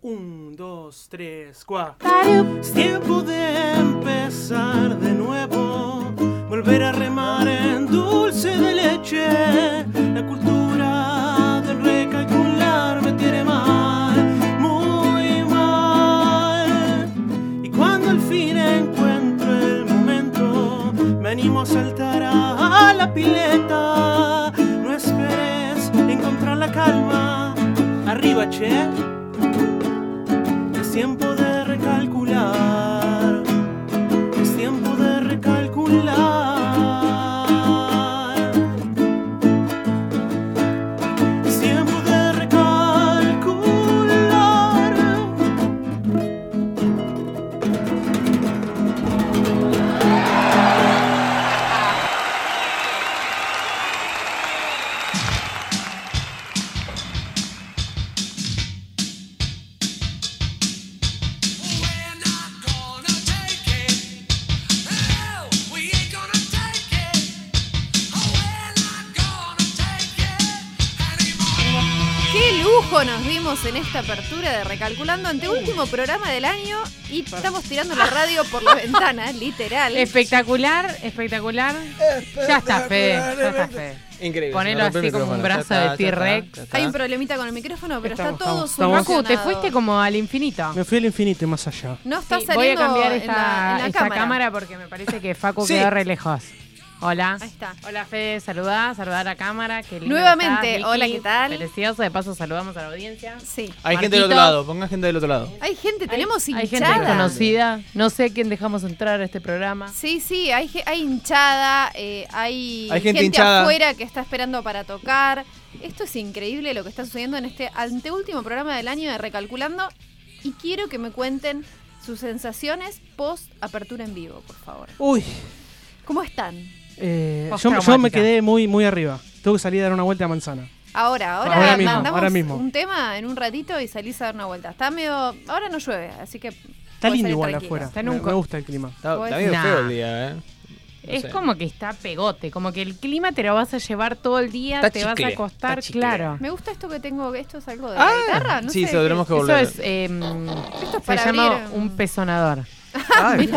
Un, dos, tres, cuatro. Es tiempo de empezar de nuevo. Volver a remar en dulce de leche. La cultura del recalcular me tiene mal, muy mal. Y cuando al fin encuentro el momento, me animo a saltar a la pileta. No esperes encontrar la calma. Arriba, che. Apertura de Recalculando ante último programa del año y estamos tirando la radio por la ventana, literal. Espectacular, espectacular. Ya está Fede, ya está Fede. Increíble. Ponelo así como un brazo de T-Rex. Hay un problemita con el micrófono, pero Estamos, está todo estamos, estamos. Facu, te fuiste como al infinito. Me fui al infinito y más allá. No está Sí, voy a saliendo cambiar en esta, la, en la esta cámara. cámara. porque me parece que Facu Sí. quedó re lejos. Hola. Ahí está. Hola Fede, saludá, saludá a la cámara. Qué lindo Nuevamente, estás, hola. ¿qué tal? Precioso, de paso saludamos a la audiencia. Sí. Hay gente del otro lado, pongan gente del otro lado. Hay gente, tenemos hay, hay hinchada. gente conocida. No sé quién dejamos entrar a este programa. Sí, sí, hay, ge- hay hinchada, eh, hay, Hay gente hinchada. afuera que está esperando para tocar. Esto es increíble lo que está sucediendo en este anteúltimo programa del año de Recalculando. Y quiero que me cuenten sus sensaciones post apertura en vivo, por favor. Uy, ¿Cómo están? Eh, yo, me quedé muy, muy arriba. Tengo que salir a dar una vuelta a manzana. Ahora, ahora, Ahora mismo, mandamos ahora mismo. un tema en un ratito y salís a dar una vuelta. Está medio. Ahora no llueve, así que. Está lindo igual tranquilo. afuera. Está Me, gusta el clima. Está, está medio Nah. feo el día, ¿eh? No Es sé. como que está pegote, como que el clima te lo vas a llevar todo el día, Está te vas a acostar, claro. Me gusta esto que tengo. ¿Esto es algo de Ah, la guitarra? No sí, sé se lo qué tenemos que Eso volver. es, em, Esto es se para llama abrir, un um, pesonador.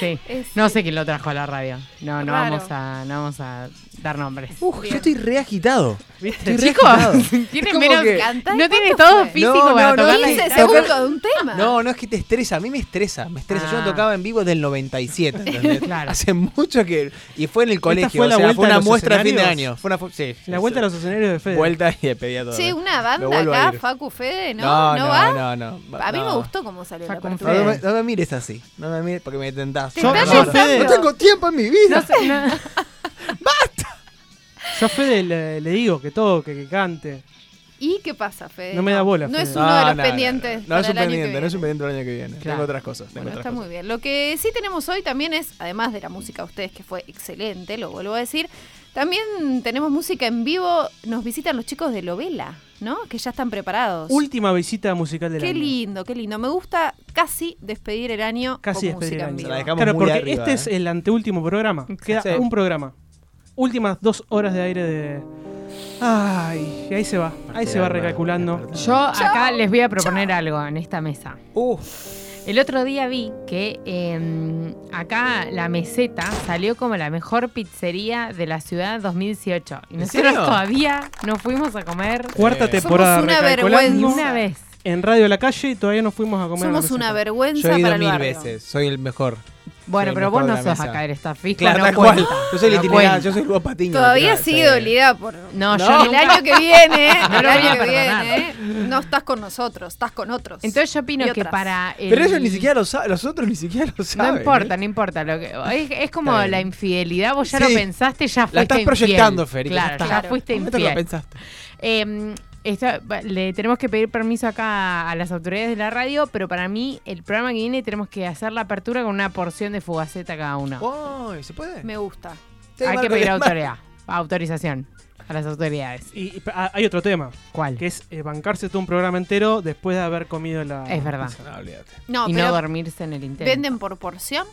Sí. es- No sé quién lo trajo a la radio. No, no Raro. vamos a, no vamos a dar nombres. Uf, yo estoy re agitado. ¿Viste? Chicos, tiene menos. que- No tiene ¿cuánto todo fue? físico No, para no, tocar no, la 15 guitarra. segundos de un tema. No, no es que te estresa, a mí me estresa, me estresa. Yo Ah. no tocaba en vivo del 97, ¿entendés? Claro. Hace mucho que... Y fue en el colegio, fue la o sea, vuelta fue a una los muestra de fin de año. Fue una fu- sí, La sí, vuelta a sí. los escenarios de Fede. Vuelta y despedida todo. Che, una banda acá. Facu Fede, ¿no? No, ¿No, no, va? no, no. A mí me gustó cómo salió la Facu apertura. No, Fede. me, no me mires así, no me mires porque me tentás. Te Yo- yo, no tengo tiempo en mi vida. No sé, no- Yo a Fede le, le digo que toque, que cante. ¿Y qué pasa, Fede? No me da bola, No Fede. es uno de Ah, los no, pendientes. No, para es un el año que pendiente, no es un pendiente del año que viene. Claro. Tengo otras cosas. Tengo Bueno, otras está cosas. muy bien. Lo que sí tenemos hoy también es, además de la música de ustedes, que fue excelente, lo vuelvo a decir, también tenemos música en vivo. Nos visitan los chicos de Lovela, ¿no? Que ya están preparados. Última visita musical del Qué año. lindo, qué lindo. Me gusta casi despedir el año Casi con despedir música el en año. vivo. Se la dejamos Claro, muy porque arriba, este es ¿eh? el anteúltimo programa. Queda Sí. un programa. Últimas dos horas de aire de. Ay, y ahí se va. Ahí se va recalculando. Yo acá les voy a proponer algo en esta mesa. Uf, El otro día vi que eh, acá la meseta salió como la mejor pizzería de la ciudad 2018. Y ¿En nosotros serio? todavía no fuimos a comer Cuarta temporada Somos una vergüenza. una vez. En Radio La Calle y todavía no fuimos a comer. a la Somos una vergüenza yo he ido para el mil barrio. veces. Soy el mejor. Bueno, pero el vos no sos mesa. acá, eres tafijo, Claro, no tal cuenta. cual. Yo soy el No cuenta. yo soy Patiño. Todavía claro, sigue sí. dolida por No, yo No. el nunca- año que viene. No el año que viene. No estás con nosotros, estás con otros. Entonces yo opino que para el- Pero ellos ni siquiera lo saben, los otros ni siquiera lo No saben. importa, ¿eh? no importa. Lo que, es, es como Está bien. la infidelidad, vos ya Sí. lo pensaste, ya fuiste La estás infiel. proyectando, ya Claro, está. ya Claro. fuiste ¿Cómo te lo infiel. pensaste? Eh, esta- le tenemos que pedir permiso acá a las autoridades de la radio, pero para mí el programa que viene tenemos que hacer la apertura con una porción de fugaceta cada uno. Ay, ¿se puede? Me gusta. Sí, Hay que pedir autoridad, autorización a las autoridades. Y, y, ah, hay otro tema, ¿Cuál? que es eh, bancarse todo un programa entero después de haber comido la. Es verdad. pizza. No, olvídate. No, y pero no dormirse en el intento. ¿venden por porción?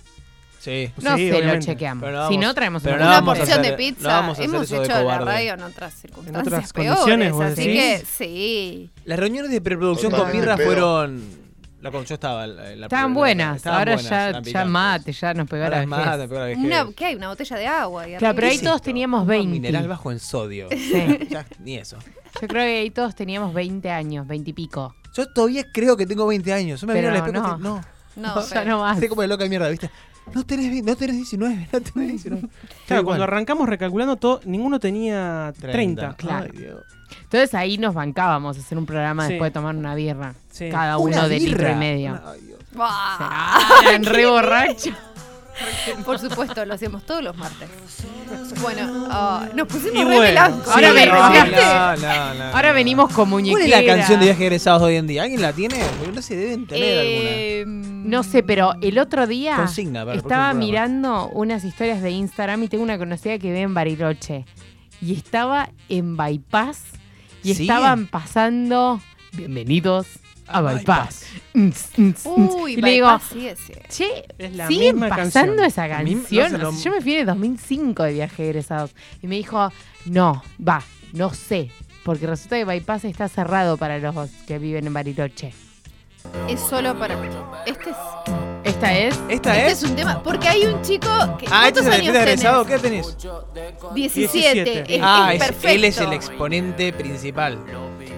Sí. No Sí, sé, lo obviamente. chequeamos. Pero no si vamos- no, traemos pero una no Una porción de hacer- pizza. no vamos a hacer Hemos eso de hecho la radio en otras circunstancias otras peores, condiciones, vos así que sí. Las reuniones de preproducción con birra fueron. La con yo estaba. la- la- Estaban la- buenas. estaban Ahora buenas, ya, ya mate, ya nos pegó la vejez. Una, ¿Qué hay? Una botella de agua. ahí Claro, pero ahí ¿Qué es todos teníamos Un 20. Mineral bajo en sodio. Sí. Ya, ni eso. Yo creo que ahí todos teníamos 20 años, 20 y pico. Yo todavía creo que tengo 20 años. Yo me miro al Pero espejo y no. no. No, ya pero- no más. Estoy como de loca de mierda, ¿viste? No tenés, no tenés 19, no tenés 19. Claro, Igual. cuando arrancamos recalculando, todo, ninguno tenía 30. Claro. Ay, Dios. Entonces ahí nos bancábamos a hacer un programa Sí. después de tomar una birra. Sí. Cada Una uno de litro birra. y medio. Ay, Dios. Buah. Ah, eran re borrachos. Por supuesto, lo hacemos todos los martes. Bueno, ah, nos pusimos Y re bueno, melancólicos. Ahora Sí, ven- no, ¿viste? no, no, no, Ahora no. venimos con muñequera. ¿Cuál es la canción de viaje egresados de hoy en día? ¿Alguien la tiene? Porque no se deben tener alguna. Eh, No sé, pero el otro día Consigna para el estaba próximo programa. mirando unas historias de Instagram y tengo una conocida que vive en Bariloche. Y estaba en Bypass y estaban pasando. Bienvenidos a A Bypass. Uy, y le digo, bypass, sí, sí. che, Es la siguen misma pasando canción. esa A mí no canción. se lo- O sea, yo me fui en el 2005 de viaje egresados. Y me dijo, no, va, no sé. Porque resulta que Bypass está cerrado para los que viven en Bariloche. Es solo para. Este es, ¿Esta es? ¿Esta este es? es un tema. Porque hay un chico. Que, Ah, este ¿Cuántos es el años de tenés? ¿Qué tenés? 17. 17. Es, ah, es es- perfecto. él es el exponente principal.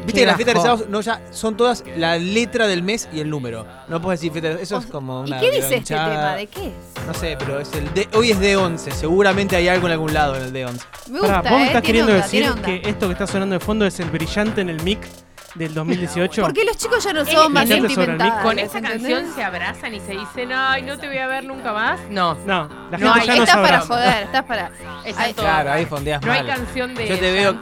Viste que las fiestas de egresados no, ya son todas la letra del mes y el número. No puedes decir fiesta de Eso es como ¿Y qué dice este tema? ¿De qué es? No sé, pero es el de, hoy es D11. Seguramente hay algo en algún lado en el D11. Me gusta, Pará, vos me ¿eh? estás queriendo onda, decir que esto que está sonando de fondo es el brillante en el mic del 2018. ¿Por qué los chicos ya no son más ¿no sentimentales? Con esa canción se abrazan y se dicen, ay, no te voy a ver nunca más. No, No, la No, gente ahí ya no Estás para joder, estás para. Todos- Claro, ahí fondeas no hay mal. canción de Yo te veo-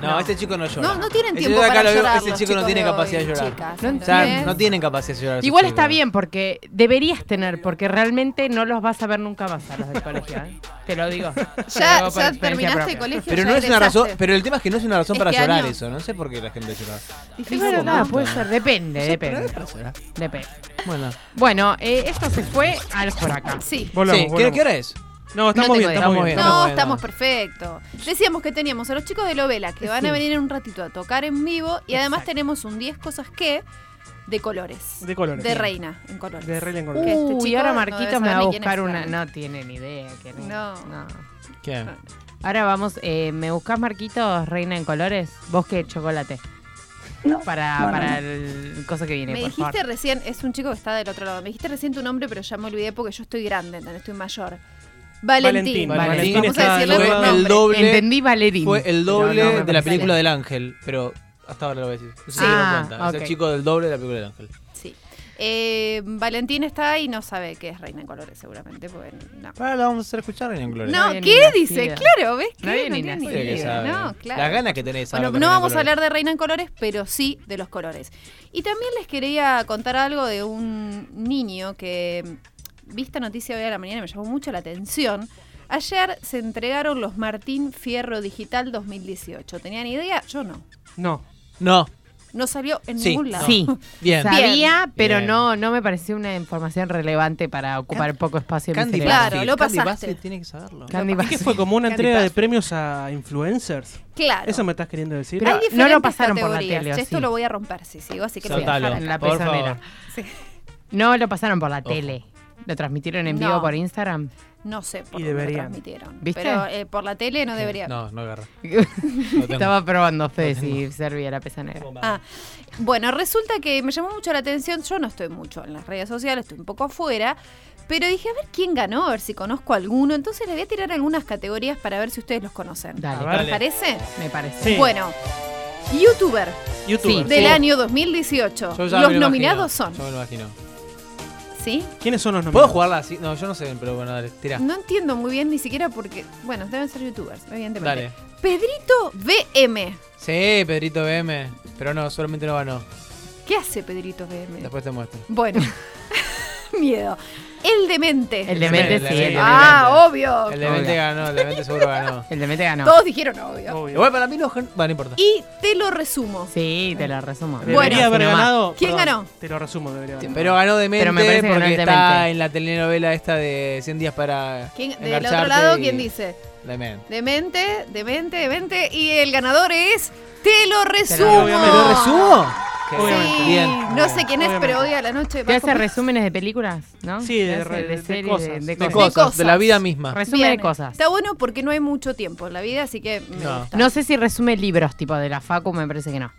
llanto. No, este chico no llora. No, no tienen Ese tiempo de acá para lo veo, llorar. Ese chico no tiene capacidad de llorar. chicas, No O no tienen capacidad de llorar. Igual chicos. está bien porque deberías tener, porque realmente no los vas a ver nunca más a los del colegio. ¿eh? Te lo digo. Lo Ya, digo terminaste propia. el colegio. Pero ya no es una razón, pero el tema es que no es una razón para llorar año- eso. No sé por qué la gente llora. Y Difícil bueno, nada, puede ser, depende, depende. Bueno. Bueno, eh, esto se fue al por acá. Sí. Volvamos, Sí, ¿qué, volvamos. qué hora es? No, estamos No bien, estamos bien. Estamos No, bien, estamos no. perfectos. Decíamos que teníamos a los chicos de Lovela que van a venir en un ratito a tocar en vivo y además Exacto. tenemos un 10 cosas que de colores. De colores. De sí. reina en colores. De Reina en Que colores. este Uy, chico ahora no Marquito debe me va a buscar una. No tiene ni idea. quién es. No. ¿Qué? Ahora vamos, eh, ¿me buscas Marquitos Reina en colores? ¿Vos qué chocolate? Para, para el cosa que viene, Me por dijiste favor. recién, es un chico que está del otro lado. Me dijiste recién tu nombre, pero ya me olvidé porque yo estoy grande, ¿entendés? Estoy mayor. Valentín. Valentín, Valentín Vamos a está decirle por el nombre. doble. Entendí Valerín. Fue el doble no me de la parece. película del ángel, pero hasta ahora lo voy a decir. No sé si se Ah, cuenta. Es ok. el chico del doble de la película del ángel. Sí. Eh, Valentín está y no sabe qué es reina en colores, seguramente. Porque no. Ahora la vamos a hacer escuchar en Gloria. No, había ni ¿qué dice? Claro, ¿ves? No había ni tiene que idea. sabe. No, claro. Las ganas que tenés. Bueno, no vamos a hablar de Reina en Colores, pero sí de los colores. Y también les quería contar algo de un niño que vi esta noticia hoy a la mañana y me llamó mucho la atención. Ayer se entregaron los Martín Fierro Digital 2018. ¿Tenían idea? Yo no. No. No, No salió en Sí, ningún lado. Sí, bien. sabía, pero Bien. no no me pareció una información relevante para ocupar poco espacio en mi Candy cerebro. Claro, lo Candy pasaste. Buzzfeed tiene que saberlo. Candy ¿Y qué Buzzfeed. fue como una Candy entrega de premios a influencers? Claro. ¿Eso me estás queriendo decir? Pero Hay no lo pasaron por la categorías. tele, ¿o Esto sí? lo voy a romper, sí, sigo, así que lo voy a Soltalo. dejar En la pezonera. Sí. No lo pasaron por la Ojo. tele. Lo transmitieron en No. vivo por Instagram. No sé por Y dónde lo deberían. transmitieron. ¿Viste? Pero eh, por la tele no debería. No, no agarra. Estaba probando fe si servía la pezonera. Ah, bueno, resulta que me llamó mucho la atención. Yo no estoy mucho en las redes sociales, estoy un poco afuera. Pero dije, a ver quién ganó, a ver si conozco alguno. Entonces le voy a tirar algunas categorías para ver si ustedes los conocen. Dale. ¿Les parece? me parece. Sí. Bueno, youtuber YouTuber. del sí. año 2018. Yo ya Los me lo nominados imagino. son. Yo me lo imagino. ¿Sí? ¿Quiénes son los ¿Puedo nominados? jugarla así? No, yo no sé, pero bueno, dale, tira. No entiendo muy bien ni siquiera porque. Bueno, deben ser youtubers, evidentemente. Dale. Pedrito BM. Sí, Pedrito BM. Pero no, solamente no ganó. ¿Qué hace Pedrito BM? Después te muestro. Bueno. Miedo. El demente. El demente El sí. El, ah, obvio. El demente ganó, el demente seguro ganó. el demente ganó. Todos dijeron obvio. Obvio. Igual para mí no, bueno, no importa. Y te lo resumo. Sí, te lo resumo. Bueno. Debería haber Si no más. ganado. ¿Quién perdón, ganó? Te lo resumo, debería haber ganado. Pero ganó demente Pero me parece que ganó porque está demente. en la telenovela esta de 100 días para ¿Quién, del otro lado, y- ¿quién dice? Demente. Demente, demente, demente. Y el ganador es. Te lo resumo. ¿Me lo resumo? Sí, Bien. no sé quién es, Obviamente. pero hoy a la noche. ¿Te hace resúmenes de películas? ¿no? Sí, de Te re- de series, cosas. de, cosas. cosas, cosas. de la vida misma. Resumen Bien, de cosas. Está bueno porque no hay mucho tiempo en la vida, así que me No. gusta. No sé si resume libros, tipo de la Facu, me parece que no.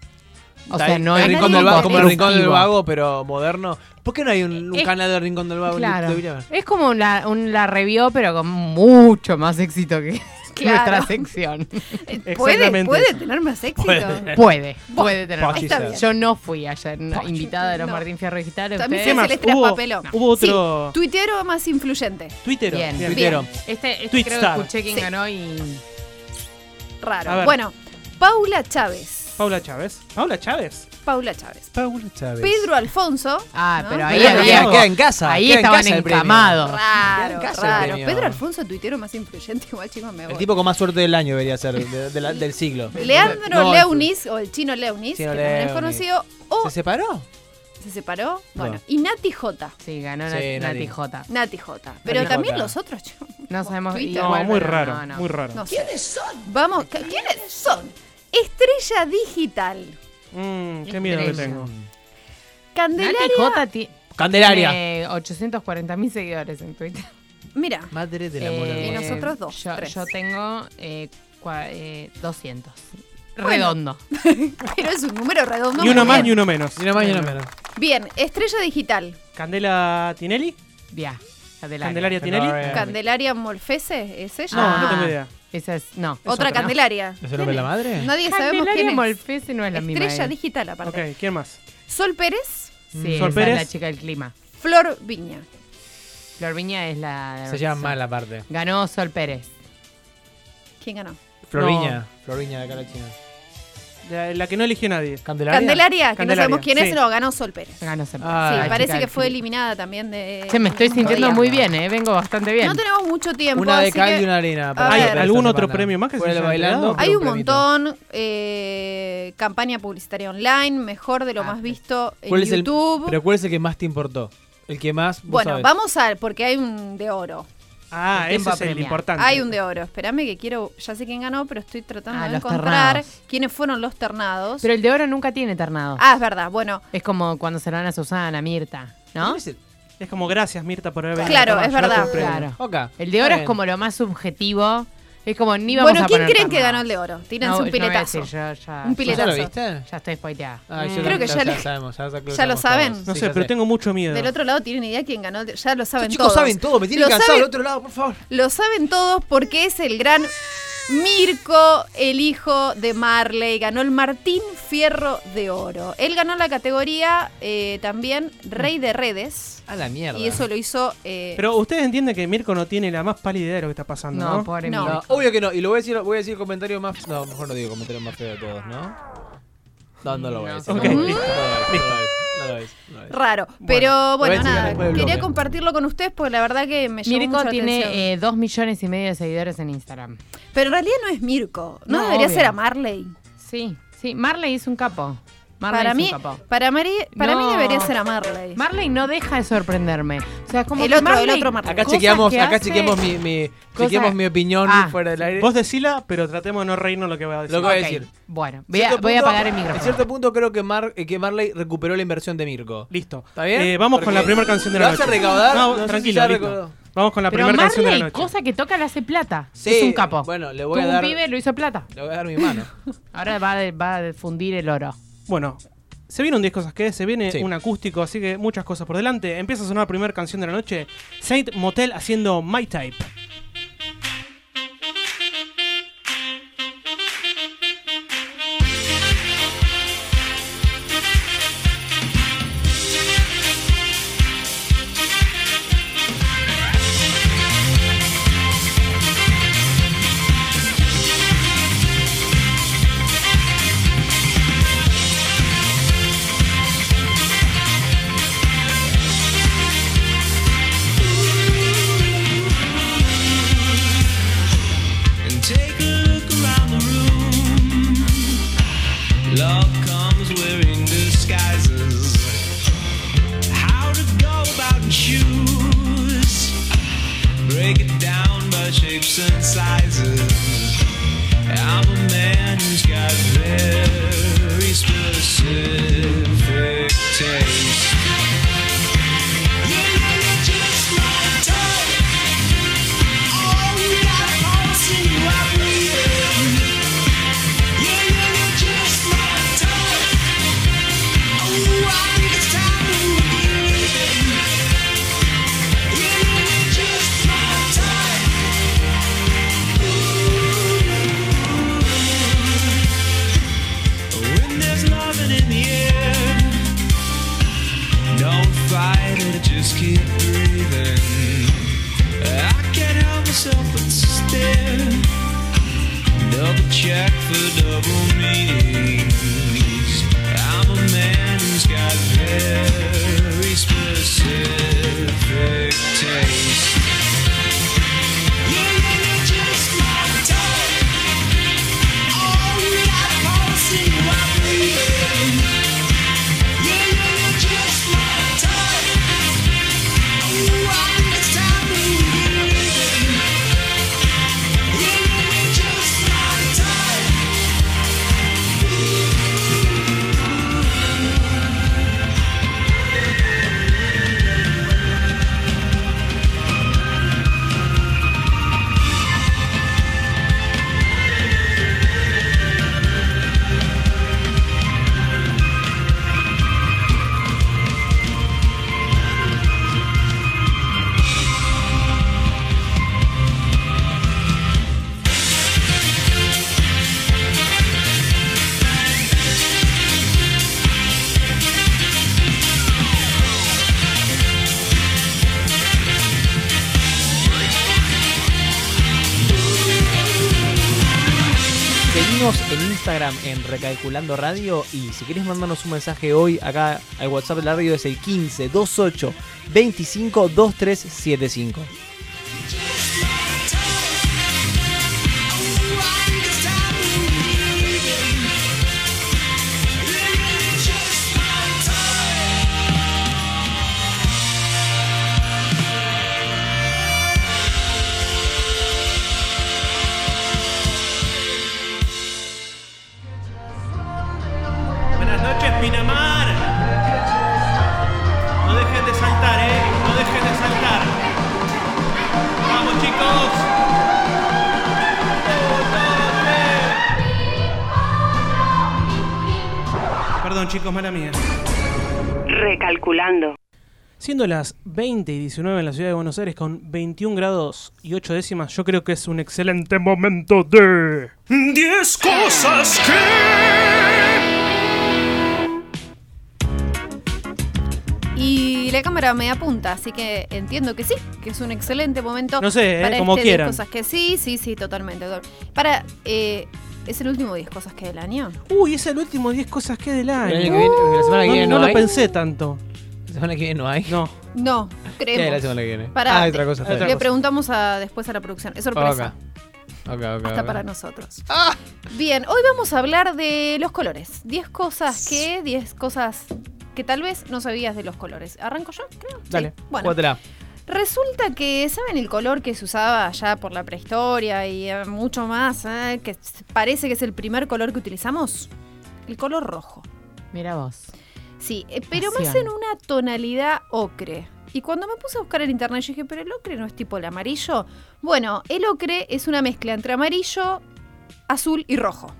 O sea, no el es rincón del vago, como el rincón del vago, pero moderno. ¿Por qué no hay un, un Es- canal del rincón del vago? Claro. Es como la, un, la revió, pero con mucho más éxito que Claro. nuestra sección. Eh, ¿Puede, puede tener más éxito? Puede. Puede, puede tener más. Bien. Yo no fui ayer, no, invitada de los No. Martín Fierro Digitales. También ustedes- se más? les Hubo- traspapeló. hubo otro- Sí, tuitero más influyente. Twitter. Bien. Bien. Tuitero. Este, este creo que escuché quién Sí. ganó y. Raro. Bueno, Paula Chávez. Paula Chávez. Paula Chávez. Paula Chávez. Paula Chávez. Pedro Alfonso. Ah, ¿no? pero ahí había. queda- en casa. Ahí queda estaban encamados. Raro, en casa el raro. premio. Pedro Alfonso, tuitero más influyente, igual chicos me voy. El tipo con más suerte del año debería ser, de- de la- del siglo. Leandro No, Leunis, o el chino Leunis, Chino que también es Leunis. conocido, o ¿Se separó? se separó. Bueno, No. y Nati J. Sí, ganó Sí, Nati, J. Nati J. Pero Nati también J. los otros, chicos, No sabemos. Twitter. No, igual, muy raro. no, no. Muy raro. no sé. ¿Quiénes son? Vamos, ¿quiénes son? Estrella Digital. Mm, qué miedo que Estrella. tengo. Candelaria. Nati J ti- Candelaria. tiene 840 mil seguidores en Twitter. Mira, Madre del amor Eh, Y nosotros dos, Yo, tres. yo tengo eh, cua- eh, 200. Bueno. Redondo. pero es un número redondo. Ni uno muy más bien. ni uno menos. Ni una más ni una menos. Bien, Estrella Digital. Candela Tinelli. Ya. Candelaria. Candelaria Tinelli. Candelaria. Candelaria Molfese, ¿es ella? No, Ah, no tengo idea. Esa es. No. Es Otra otra, ¿no? Candelaria. ¿Es el nombre de la madre? Nadie sabemos quién es. Molfese no es la misma. Estrella. Digital, aparte. Ok, ¿quién más? Sol Pérez, Sí, Sol esa Pérez. es la chica del clima. Flor Viña. Flor Viña es la. Se llama mal aparte. Ganó Sol Pérez. ¿Quién ganó? Floriña. Floriña de acá la China. La, la que no eligió nadie. Candelaria. Candelaria, que Candelaria, no sabemos quién sí. es, no, ganó Sol Pérez. Ganó Sol Pérez. Ah, sí, parece chica que fue eliminada también de. Che, me estoy sintiendo muy bien, ¿eh? Vengo bastante bien. No tenemos mucho tiempo. Una de así cal que y una arena. Esta ¿Algún otro semana. premio más que se bailando? Hay un montón. eh, campaña publicitaria online, mejor de lo Ah, más visto en ¿Cuál es el, YouTube. pero ¿cuál es el que más te importó? El que más. vos bueno, sabés. vamos a porque hay un de oro. Ah, ese es el importante. Hay un de oro. Espérame que quiero. Ya sé quién ganó, pero estoy tratando Ah, de los encontrar ternados. quiénes fueron los ternados. Pero el de oro nunca tiene ternado. Ah, es verdad. Bueno, Es como cuando se lo dan a Susana, Mirta, ¿no? ¿Cuál es como gracias, Mirta, por haber venido. Claro, Tomá, es verdad. Claro. Ok. El de oro es como lo más subjetivo. Es como ni vamos bueno a ¿quién creen que ganó el de oro? Tírense No, un no piletazo. decir, yo ya, Un ¿Ya piletazo. lo viste? ya estoy spoileada. Ah, yo Mm. lo- Creo que ya le- sabemos. Ya, lo ya lo saben. todos. No Sí, sé, ya pero sé. tengo mucho miedo. Del otro lado tienen idea quién ganó. Ya lo saben Estos chicos todos. saben todo, me tienen Lo cansado del otro lado, por favor. Lo saben todos porque es el gran Mirko, el hijo de Marley. Ganó el Martín Fierro de Oro. Él ganó la categoría eh, también Rey de Redes. A la mierda. Y eso lo hizo. eh, Pero ustedes entienden que Mirko no tiene la más pálida idea de lo que está pasando, ¿no? No, pobre No. Mirko. Obvio que no. Y lo voy a decir, voy a decir comentario más. No, mejor no digo comentario más feo de todos, ¿no? No, no lo voy a decir. Ok, no. Raro. Pero lo voy a bueno, nada. Quería compartirlo con ustedes porque la verdad que me llamó mucho Mirko la tiene atención. eh, dos millones y medio de seguidores en Instagram. Pero en realidad no es Mirko. No, No, debería obvio. ser a Marley. Sí, sí. Marley es un capo. Marley para es mí, un capo. para, Mari- para mí debería ser a Marley. Marley no deja de sorprenderme. O sea, como El que otro, el Marley- otro Marley. Acá chequeamos, que acá hace- chequeamos mi, mi, chequeamos mi opinión Ah. fuera del aire. Vos decila, pero tratemos de no reírnos lo que voy a decir. Lo que voy a. Bueno, voy a, Cierto voy a punto- apagar el En micrófono. cierto punto creo que, Mar, eh, que Marley recuperó la inversión de Mirko. Listo. ¿Está bien? Eh, vamos con la primera canción de la ¿lo noche. vas a recaudar? No, No sé si tranquilo, listo. Vamos con la primera canción de la Marley, noche. cosa que toca, le hace plata. Sí, es un capo. bueno, le voy a dar- un pibe, lo hizo plata. Le voy a dar mi mano. Ahora va, a- va a fundir el oro. Bueno, se vienen 10 cosas que, se viene Sí. un acústico, así que muchas cosas por delante. Empieza a sonar la primera canción de la noche. Saint Motel haciendo My Type. Instagram en Recalculando Radio y si querés mandarnos un mensaje hoy acá al WhatsApp de la radio es el 15 28 25 2375. Siendo las 20 y 19 en la ciudad de Buenos Aires con 21 grados y 8 décimas, yo creo que es un excelente momento de... 10 cosas que... Y la cámara me apunta, así que entiendo que sí, que es un excelente momento. No sé, eh, para como este 10 quieran. cosas que sí, sí, sí, totalmente. Para, eh, ¿es el último 10 cosas que del año? Uy, es el último 10 cosas que del El año. la semana que No, viene no no, lo hay. pensé tanto. La semana que viene no hay. No. No, ¿Qué hay la creemos. semana que viene? Pará, ah, hay otra cosa. está Le preguntamos a, después a la producción. Es sorpresa. Ok. Ok, ok, Hasta ok. para nosotros. Bien, hoy vamos a hablar de los colores. 10 cosas que, 10 cosas que tal vez no sabías de los colores. ¿Arranco yo? Creo. Sí. Dale, Bueno, jugátela. resulta que, ¿saben el color que se usaba ya por la prehistoria y eh, mucho más? eh, que s- parece que es el primer color que utilizamos. El color rojo. Mira vos. Sí, eh, pero más en una tonalidad ocre. Y cuando me puse a buscar en internet, yo dije, pero el ocre no es tipo el amarillo. Bueno, el ocre es una mezcla entre amarillo, azul y rojo.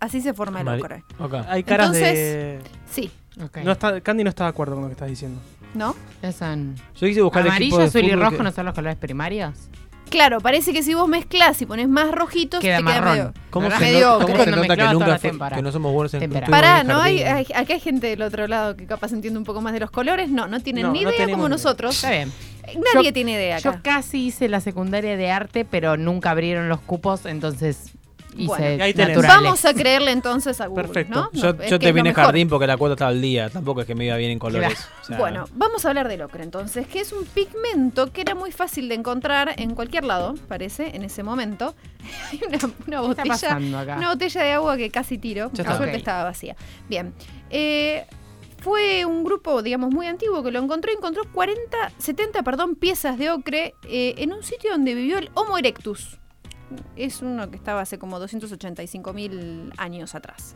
Así se forma el ocre. Ok. Hay caras Entonces- de... Sí, Ok. No está, Candy no está de acuerdo con lo que estás diciendo. ¿no? Ya son Yo quise buscar amarillo, de azul y fútbol rojo, que- ¿no son los colores primarios? Claro, parece que si vos mezclas y pones más rojitos, Queda te queda marrón. medio. ¿Cómo ¿Verdad? se, Medio no- cómo se nota que nunca fue- que no somos buenos en en Pará, ¿no? Hay, hay- acá hay gente del otro lado que capaz entiende un poco más de los colores. No, no tienen No, ni no idea como nosotros. Está bien. Nadie Yo- tiene idea Yo acá. casi hice la secundaria de arte, pero nunca abrieron los cupos, entonces Bueno, Y ahí naturales. Vamos a creerle entonces a Google, Perfecto. ¿no? Yo, No, yo te vine jardín porque la cuota estaba al día. Tampoco es que me iba bien en colores. O sea, Bueno, vamos a hablar del ocre entonces, que es un pigmento que era muy fácil de encontrar en cualquier lado, parece, en ese momento. Hay una, una ¿Qué está botella, una de agua que casi tiro. Ya Por suerte estaba vacía. Bien. Eh, fue un grupo, digamos, muy antiguo que lo encontró. Encontró 40, 70, perdón, piezas de ocre eh, en un sitio donde vivió el Homo erectus. Es uno que estaba hace como 285 mil años atrás.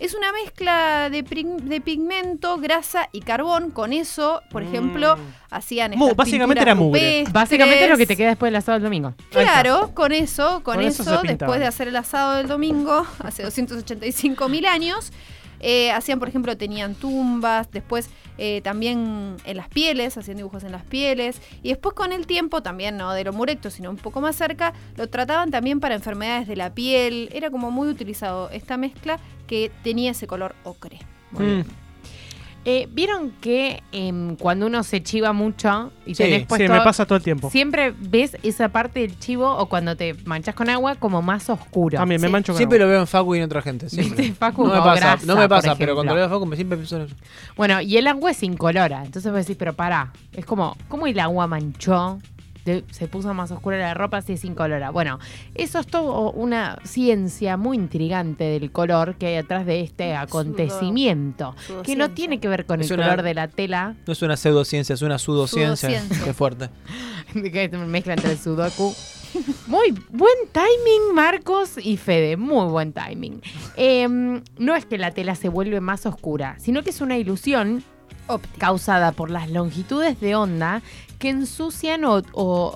Es una mezcla de, de pigmento, grasa y carbón. Con eso, por Mm. ejemplo, hacían Mu- estas básicamente era mugre. rupestres. Básicamente lo que te queda después del asado del domingo. Claro, con eso, con, Con eso eso, después de hacer el asado del domingo, hace 285 mil años, eh, hacían, por ejemplo, tenían tumbas, después eh, también en las pieles, hacían dibujos en las pieles, y después con el tiempo, también no del Homo erectus, sino un poco más cerca, lo trataban también para enfermedades de la piel, era como muy utilizado esta mezcla que tenía ese color ocre. Mm. Eh, ¿Vieron que em, cuando uno se chiva mucho y Sí, tenés sí, puesto... Sí, me pasa todo el tiempo. Siempre ves esa parte del chivo o cuando te manchas con agua como más oscuro. También me Sí. mancho con Siempre agua. lo veo en Facu y en otra gente. siempre. ¿Viste, Facu? No me pasa, grasa, no me pasa pero cuando lo veo a Facu me siempre pienso en eso. Bueno, y el agua es incolora. Entonces vos decís, pero pará. Es como, ¿cómo el agua manchó? De- se puso más oscura la ropa si es incolora. Bueno, eso es todo una ciencia muy intrigante del color que hay atrás de este acontecimiento. Que no tiene que ver con Es el una- color de la tela. No es una pseudociencia, es una pseudociencia. Pseudociencia. Qué fuerte. que mezcla entre el sudoku. Muy buen timing, Marcos y Fede. Muy buen timing. Em, no es que la tela se vuelve más oscura, sino que es una ilusión Óptica. causada por las longitudes de onda que ensucian o, o-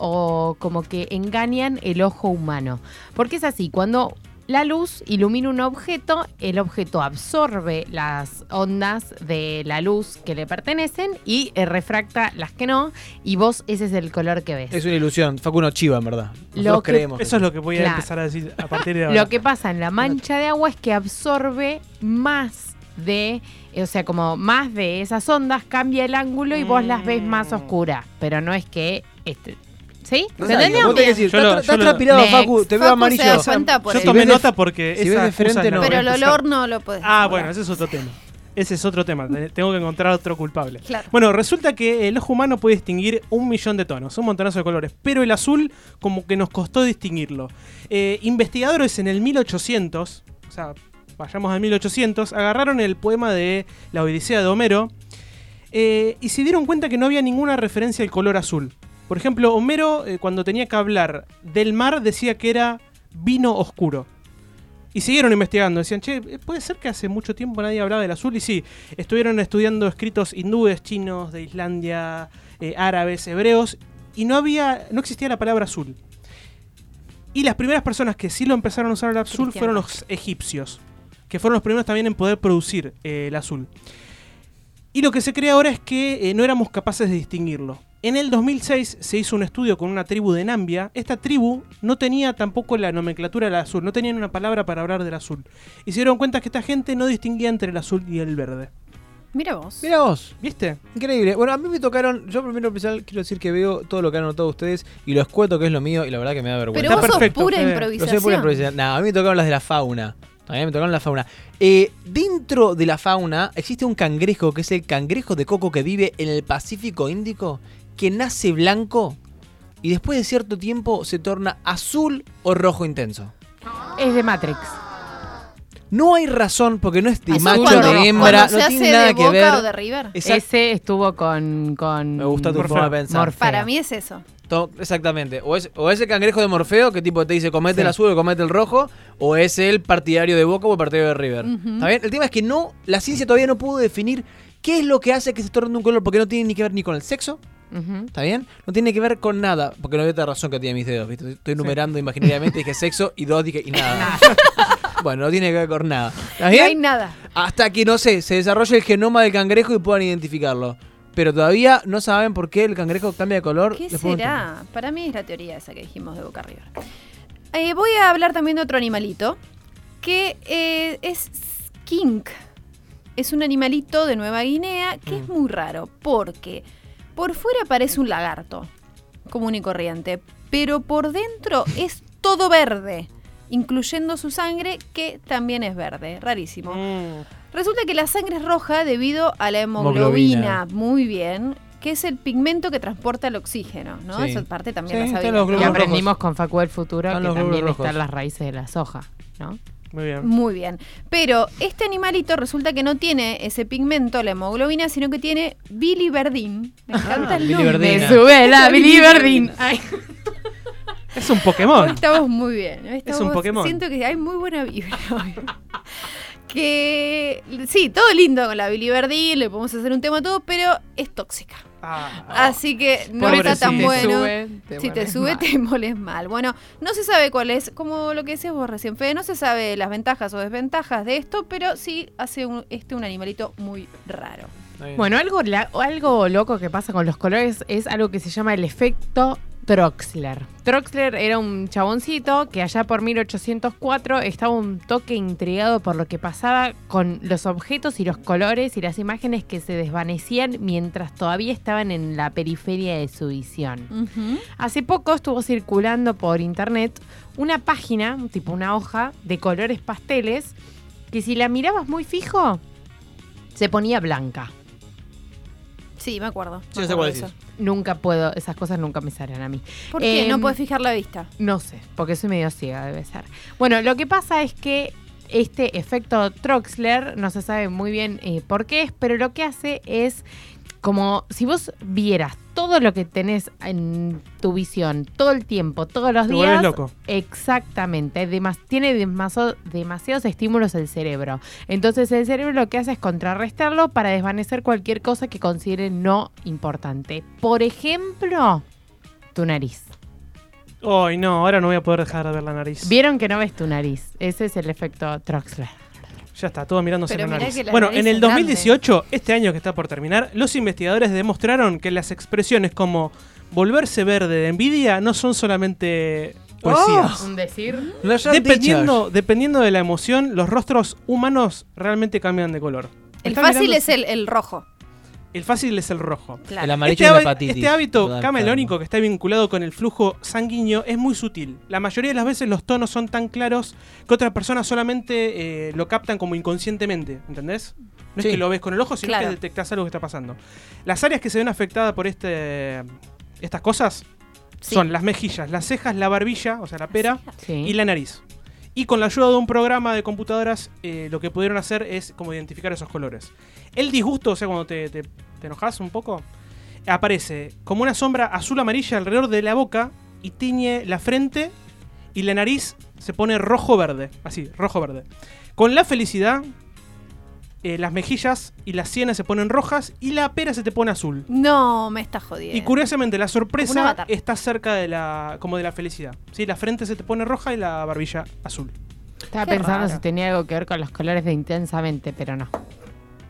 o como que engañan el ojo humano. Porque es así, cuando la luz ilumina un objeto, el objeto absorbe las ondas de la luz que le pertenecen y eh, refracta las que no, y vos ese es el color que ves. Es una ilusión. Facu no chiva, en verdad. Nosotros Lo que- creemos. Eso es lo que voy a Claro. empezar a decir a partir de ahora. Lo que pasa en la mancha de agua es que absorbe más de, o sea, como más de esas ondas, cambia el ángulo y vos las ves más Mm. oscuras. Pero no es que. Este, ¿Sí? ¿Se Rosario, entendió? vos tenés que decir, Yo lo- estás, estás yo lo- transpirado. Facu. Te veo amarillo. se Yo el- tomé nota porque si ves esa de frente, excusa no. Pero el olor no lo puedes. Ah, bueno, ese es otro tema. Ese es otro tema. Te- Tengo que encontrar otro culpable. Claro. Bueno, resulta que el ojo humano puede distinguir un millón de tonos, un montonazo de colores, pero el azul como que nos costó distinguirlo. Eh, investigadores en el 1800, o sea, vayamos al 1800, agarraron el poema de la Odisea de Homero eh, y se dieron cuenta que no había ninguna referencia al color azul. Por ejemplo, Homero eh, cuando tenía que hablar del mar decía que era vino oscuro. Y siguieron investigando, decían, che, eh, puede ser que hace mucho tiempo nadie hablaba del azul. Y sí, estuvieron estudiando escritos hindúes, chinos, de Islandia, eh, árabes, hebreos, y no había, no existía la palabra azul. Y las primeras personas que sí lo empezaron a usar el azul fueron los egipcios, que fueron los primeros también en poder producir eh, el azul. Y lo que se cree ahora es que eh, no éramos capaces de distinguirlo. En el 2006 se hizo un estudio con una tribu de Nambia. Esta tribu no tenía tampoco la nomenclatura del azul, no tenían una palabra para hablar del azul. Y se dieron cuenta que esta gente no distinguía entre el azul y el verde. Mira vos. Mira vos. ¿Viste? Increíble. Bueno, a mí me tocaron. Yo primero empezar, quiero decir que veo todo lo que han anotado ustedes y lo escueto que es lo mío y la verdad que me da vergüenza. Pero Está vos sos perfecto, pura improvisación. sé por improvisación. No, a mí me tocaron las de la fauna. También me tocaron la fauna. Eh, dentro de la fauna existe un cangrejo que es el cangrejo de coco que vive en el Pacífico Índico, que nace blanco y después de cierto tiempo se torna azul o rojo intenso. Es de Matrix. No hay razón porque no es de Azul macho cuando- de hembra, cuando no se tiene hace nada de que Boca ver. o de River. Ese estuvo con. con Me gusta tu Morfeo. forma de pensar. Morfeo. Para mí es eso. To- Exactamente. O es, o es el cangrejo de Morfeo, que tipo te dice comete Sí. el azul o comete el rojo, o es el partidario de Boca o el partidario de River. Ujú. ¿Está bien? El tema es que no, la ciencia todavía no pudo definir qué es lo que hace que se torne un color, porque no tiene ni que ver ni con el sexo. ¿está bien? No tiene que ver con nada, porque no había otra razón que tiene mis dedos, ¿viste? Estoy numerando imaginariamente, dije sexo y dos dije y nada. bueno, no tiene que ver con nada. ¿Está No hay nada. Hasta que, no sé, se desarrolle el genoma del cangrejo y puedan identificarlo. Pero todavía no saben por qué el cangrejo cambia de color. ¿Qué será? Para mí es la teoría esa que dijimos de Boca River. Eh, voy a hablar también de otro animalito que eh, es skink. Es un animalito de Nueva Guinea que Mm. es muy raro porque por fuera parece un lagarto común y corriente, pero por dentro es todo verde, incluyendo su sangre que también es verde. Rarísimo. Mm. Resulta que la sangre es roja debido a la Hemoglobina. hemoglobina, muy bien, que es el pigmento que transporta el oxígeno, ¿no? Sí. Esa parte también Sí, la están sabía. los Y aprendimos con Facu del futuro Están que también rojos. están las raíces de la soja, ¿no? Muy bien. Muy bien. Pero este animalito resulta que no tiene ese pigmento, la hemoglobina, sino que tiene biliverdin. Me encanta el nombre. Me sube la biliverdin. Ay. Es un Hoy Pokémon. estamos muy bien. hoy un estamos- Pokémon. Siento que hay muy buena vibra hoy. Que sí, todo lindo con la biliverdin, le podemos hacer un tema todo, pero es tóxica. Ah, Así que no Pobrecito. está tan Si te bueno. sube, te si te sube, mal. te moles mal. Bueno, no se sabe cuál es, como lo que decías vos recién, Fede, no se sabe las ventajas o desventajas de esto, pero sí hace un, este un animalito muy raro. Bueno, algo, la- algo loco que pasa con los colores es algo que se llama el efecto Troxler. Troxler era un chaboncito que allá por 1804 estaba un toque intrigado por lo que pasaba con los objetos y los colores y las imágenes que se desvanecían mientras todavía estaban en la periferia de su visión. Hace poco estuvo circulando por internet una página, tipo una hoja, de colores pasteles, que si la mirabas muy fijo, se ponía blanca. Sí, me acuerdo. Sí, me no sé acuerdo cuál de eso. decís. Nunca puedo, esas cosas nunca me salen a mí. ¿Por qué? Em, no puedes fijar la vista. No sé, porque soy medio ciega, debe ser. Bueno, lo que pasa es que este efecto Troxler, no se sabe muy bien eh, por qué es, pero lo que hace es como si vos vieras todo lo que tenés en tu visión todo el tiempo, todos los Te días. vuelves loco. Exactamente, demas- tiene demasiados estímulos el cerebro. Entonces el cerebro lo que hace es contrarrestarlo para desvanecer cualquier cosa que considere no importante. Por ejemplo, tu nariz. Ay, no, ahora no voy a poder dejar de ver la nariz. Vieron que no ves tu nariz. Ese es el efecto Troxler. Ya está, todo mirándose Pero la nariz. la Bueno, nariz en el es grande. 2018, este año que está por terminar, los investigadores demostraron que las expresiones como volverse verde de envidia no son solamente poesías. Un decir. Dependiendo, dependiendo de la emoción, los rostros humanos realmente cambian de color. El fácil mirando- es el, el rojo. El fácil es el rojo. Claro. El amarillo Este, es la hepatitis. este hábito Total, camelónico que está vinculado con el flujo sanguíneo es muy sutil. La mayoría de las veces los tonos son tan claros que otras personas solamente eh, lo captan como inconscientemente, ¿entendés? No Sí. es que lo ves con el ojo, sino Claro. que detectás algo que está pasando. Las áreas que se ven afectadas por este, estas cosas Sí. son las mejillas, las cejas, la barbilla, o sea, la pera, Sí. y la nariz. Y con la ayuda de un programa de computadoras, eh, lo que pudieron hacer es como identificar esos colores. El disgusto, o sea, cuando te, enojas un poco, aparece como una sombra azul-amarilla alrededor de la boca y tiñe la frente y la nariz se pone rojo-verde. Así, rojo-verde. Con la felicidad, eh, las mejillas y las sienes se ponen rojas y la pera se te pone azul. No, me está jodiendo. Y curiosamente, la sorpresa está cerca de la, como de la felicidad. ¿sí? La frente se te pone roja y la barbilla azul. Estaba Qué pensando raro. si tenía algo que ver con los colores de intensamente, pero no.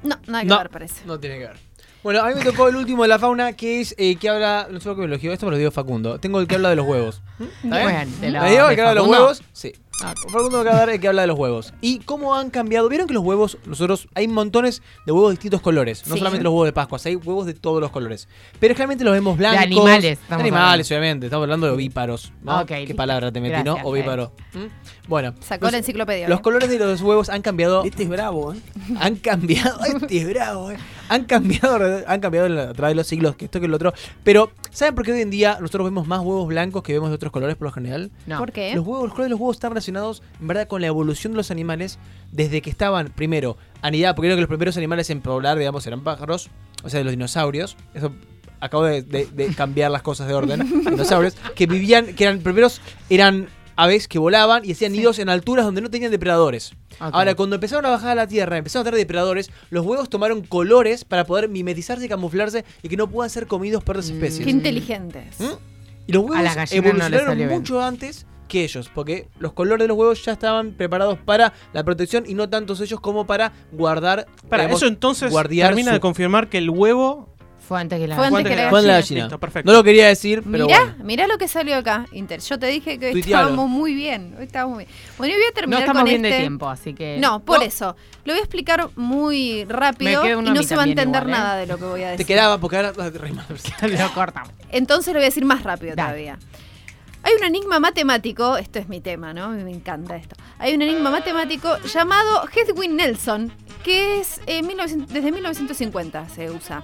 No, nada que No. ver, parece. No tiene que ver. Bueno, a mí me tocó el último de la fauna, que es eh, que habla. No sé por qué me lo elogió, esto me lo dio Facundo. Tengo el que habla de los huevos. ¿Está bien? Bueno, te lo- ¿Me digo el que habla de los huevos? Sí. Facundo me acaba de dar el que habla de los huevos. ¿Y cómo han cambiado? ¿Vieron que los huevos, nosotros, hay montones de huevos de distintos colores? No Sí. solamente los huevos de Pascua, hay huevos de todos los colores. Pero generalmente los vemos blancos. animales, De estamos animales, obviamente. Estamos hablando de ovíparos. ¿no? Ok, ¿Qué listo. palabra te metí, Gracias, no? Ovíparo. ¿Mm? Bueno. Sacó los- la enciclopedia. Los ¿eh? colores de los huevos han cambiado Este es bravo, ¿eh? han cambiado, este es bravo, eh. Han cambiado, han cambiado a través de los siglos, que esto que el otro. Pero, ¿saben por qué hoy en día nosotros vemos más huevos blancos que vemos de otros colores por lo general? No. ¿Por qué? Los huevos, los colores de los huevos están relacionados, en verdad, con la evolución de los animales desde que estaban, primero, anidados, porque creo que los primeros animales en poblar, digamos, eran pájaros, o sea, de los dinosaurios. Eso acabo de, de- de cambiar las cosas de orden. dinosaurios, que vivían, que eran primeros, eran aves que volaban y hacían nidos en alturas donde no tenían depredadores. Ahora, cuando empezaron a bajar a la tierra, empezaron a tener depredadores, los huevos tomaron colores para poder mimetizarse y camuflarse y que no puedan ser comidos por otras especies. Qué inteligentes. ¿Mm? Y los huevos no evolucionaron bien. mucho antes que ellos, porque los colores de los huevos ya estaban preparados para la protección y no tantos ellos como para guardar. Para digamos, eso entonces guardiar termina su- de confirmar que el huevo Fue antes que la Fue antes que la Fue en la gallina. Listo, perfecto. No lo quería decir, pero mirá, bueno. mirá lo que salió acá, Inter. Yo te dije que Tuitealo. estábamos muy bien. Hoy estábamos muy bien. Bueno, yo voy a No terminar estamos con bien este. de tiempo, así que. No, por No. eso. Lo voy a explicar muy rápido Me queda y uno a no mí se va a también entender igual, ¿eh? nada de lo que voy a decir. Te quedaba porque ahora. re mal. lo cortamos. Entonces lo voy a decir más rápido Dale. todavía. Hay un enigma matemático, esto es mi tema, ¿no? Me encanta esto. Hay un enigma matemático llamado Hedwig Nelson, que es eh, 1900 desde 1950 se usa.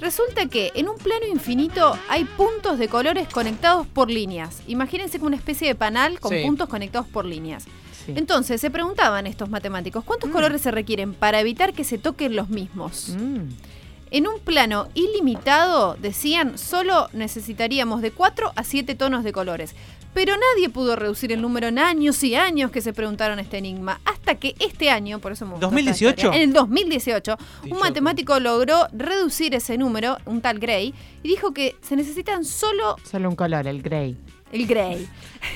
Resulta que en un plano infinito hay puntos de colores conectados por líneas. Imagínense como una especie de panal con Sí. puntos conectados por líneas. Sí. Entonces se preguntaban estos matemáticos, ¿cuántos colores se requieren para evitar que se toquen los mismos? Mm. En un plano ilimitado, decían, solo necesitaríamos de 4 a 7 tonos de colores. Pero nadie pudo reducir el número en años y años que se preguntaron este enigma. Hasta que este año, por eso me gustó esta 2018. historia, En el 2018, Dicho. un matemático logró reducir ese número, un tal Gray, y dijo que se necesitan solo Solo un color, el gray. El Grey.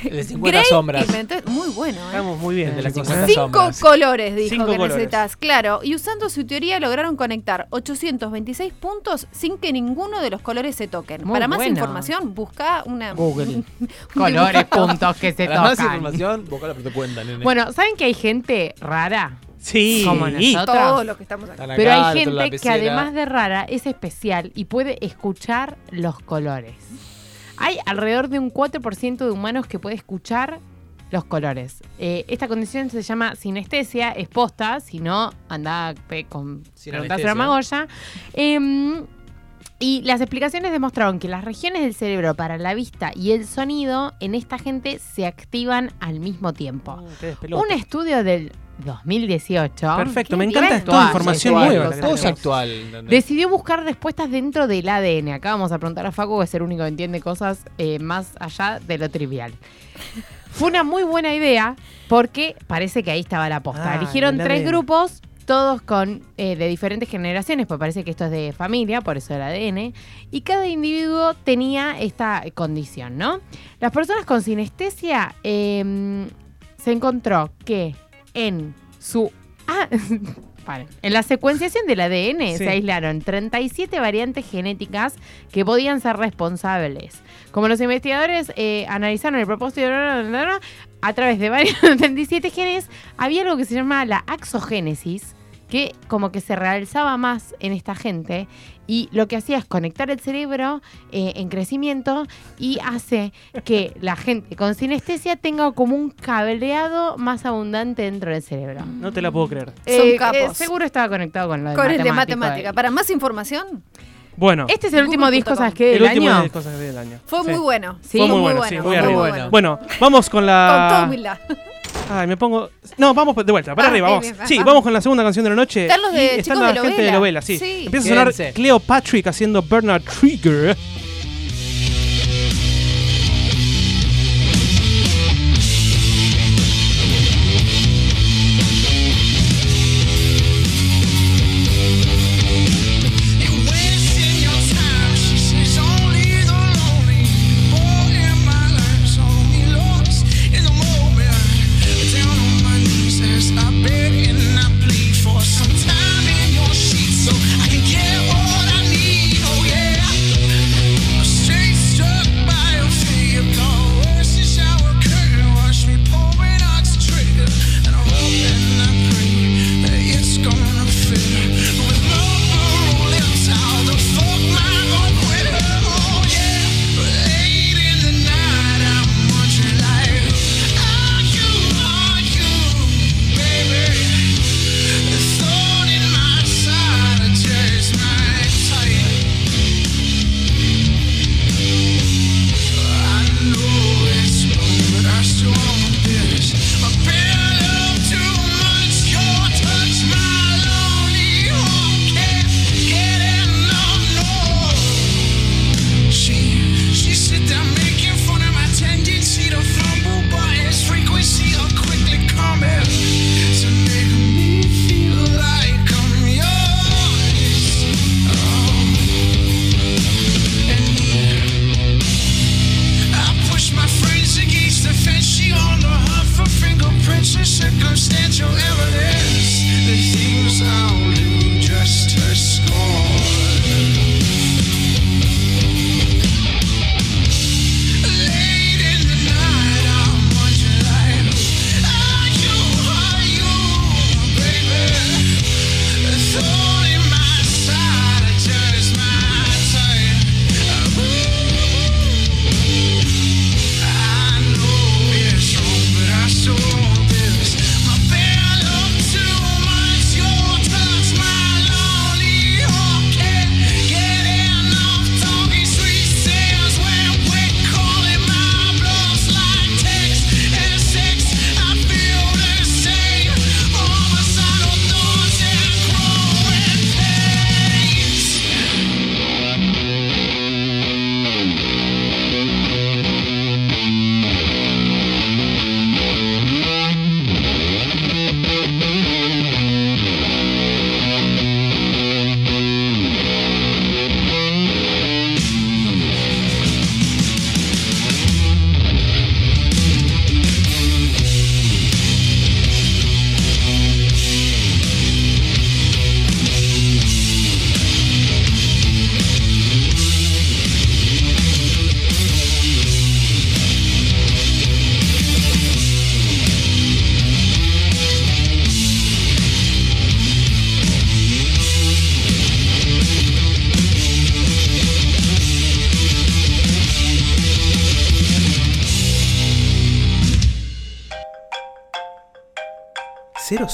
El de 50 Grey sombras. inventó- muy bueno, ¿eh? Estamos muy bien. El de las chicos, 50 ¿eh? Cinco sombras. colores, dijo Cinco que colores. necesitas. Claro, y usando su teoría lograron conectar 826 puntos sin que ninguno de los colores se toquen. Muy Para más bueno. información, busca una. Google. un Colores, puntos que se Para más tocan. información, buscala por tu cuenta, nene. Bueno, ¿saben que hay gente rara? Sí. Como nosotros. Todos los que estamos acá. Pero hay la gente que además de rara es especial y puede escuchar los colores. Hay alrededor de un 4% de humanos que puede escuchar los colores. Eh, esta condición se llama sinestesia, es posta, si no, anda con Sin preguntárselo a. Magoya. Em, y las explicaciones demostraron que las regiones del cerebro para la vista y el sonido en esta gente se activan al mismo tiempo. Oh, despelote. Un estudio del 2018. Perfecto, me encanta esta actual, información actual, nueva. Todo es actual. ¿entendés? Decidió buscar respuestas dentro del ADN. Acá vamos a preguntar a Facu, que es el único que entiende cosas eh, más allá de lo trivial. Fue una muy buena idea porque parece que ahí estaba la posta. Ah, Eligieron el tres ADN. grupos, todos con eh, de diferentes generaciones, pues parece que esto es de familia, por eso el ADN. Y cada individuo tenía esta condición, ¿no? Las personas con sinestesia eh, se encontró que en su... Ah. En la secuenciación del ADN Sí. se aislaron 37 variantes genéticas que podían ser responsables. Como los investigadores eh, analizaron el propósito a través de varios 37 genes, había algo que se llama la axogénesis, que como que se realzaba más en esta gente y lo que hacía es conectar el cerebro eh, en crecimiento y hace que la gente con sinestesia tenga como un cableado más abundante dentro del cerebro. No te la puedo creer. Son capos. seguro estaba conectado con lo de Con el de matemática. eh. Para más información, Bueno, Este es el último disco, ¿sabes qué? el Del último año. del fue Sí. muy bueno. Sí. Fue muy bueno, sí, fue muy muy arriba. bueno. Bueno, vamos con Con la. toda humildad. Ay, me pongo. No, vamos de vuelta, para Ah, arriba, vamos. bien, sí, vamos. vamos con la segunda canción de la noche. Están los de y están de la gente de sí. Sí. Empieza a sonar Quédense. Cleo Patrick haciendo Bernard Trigger.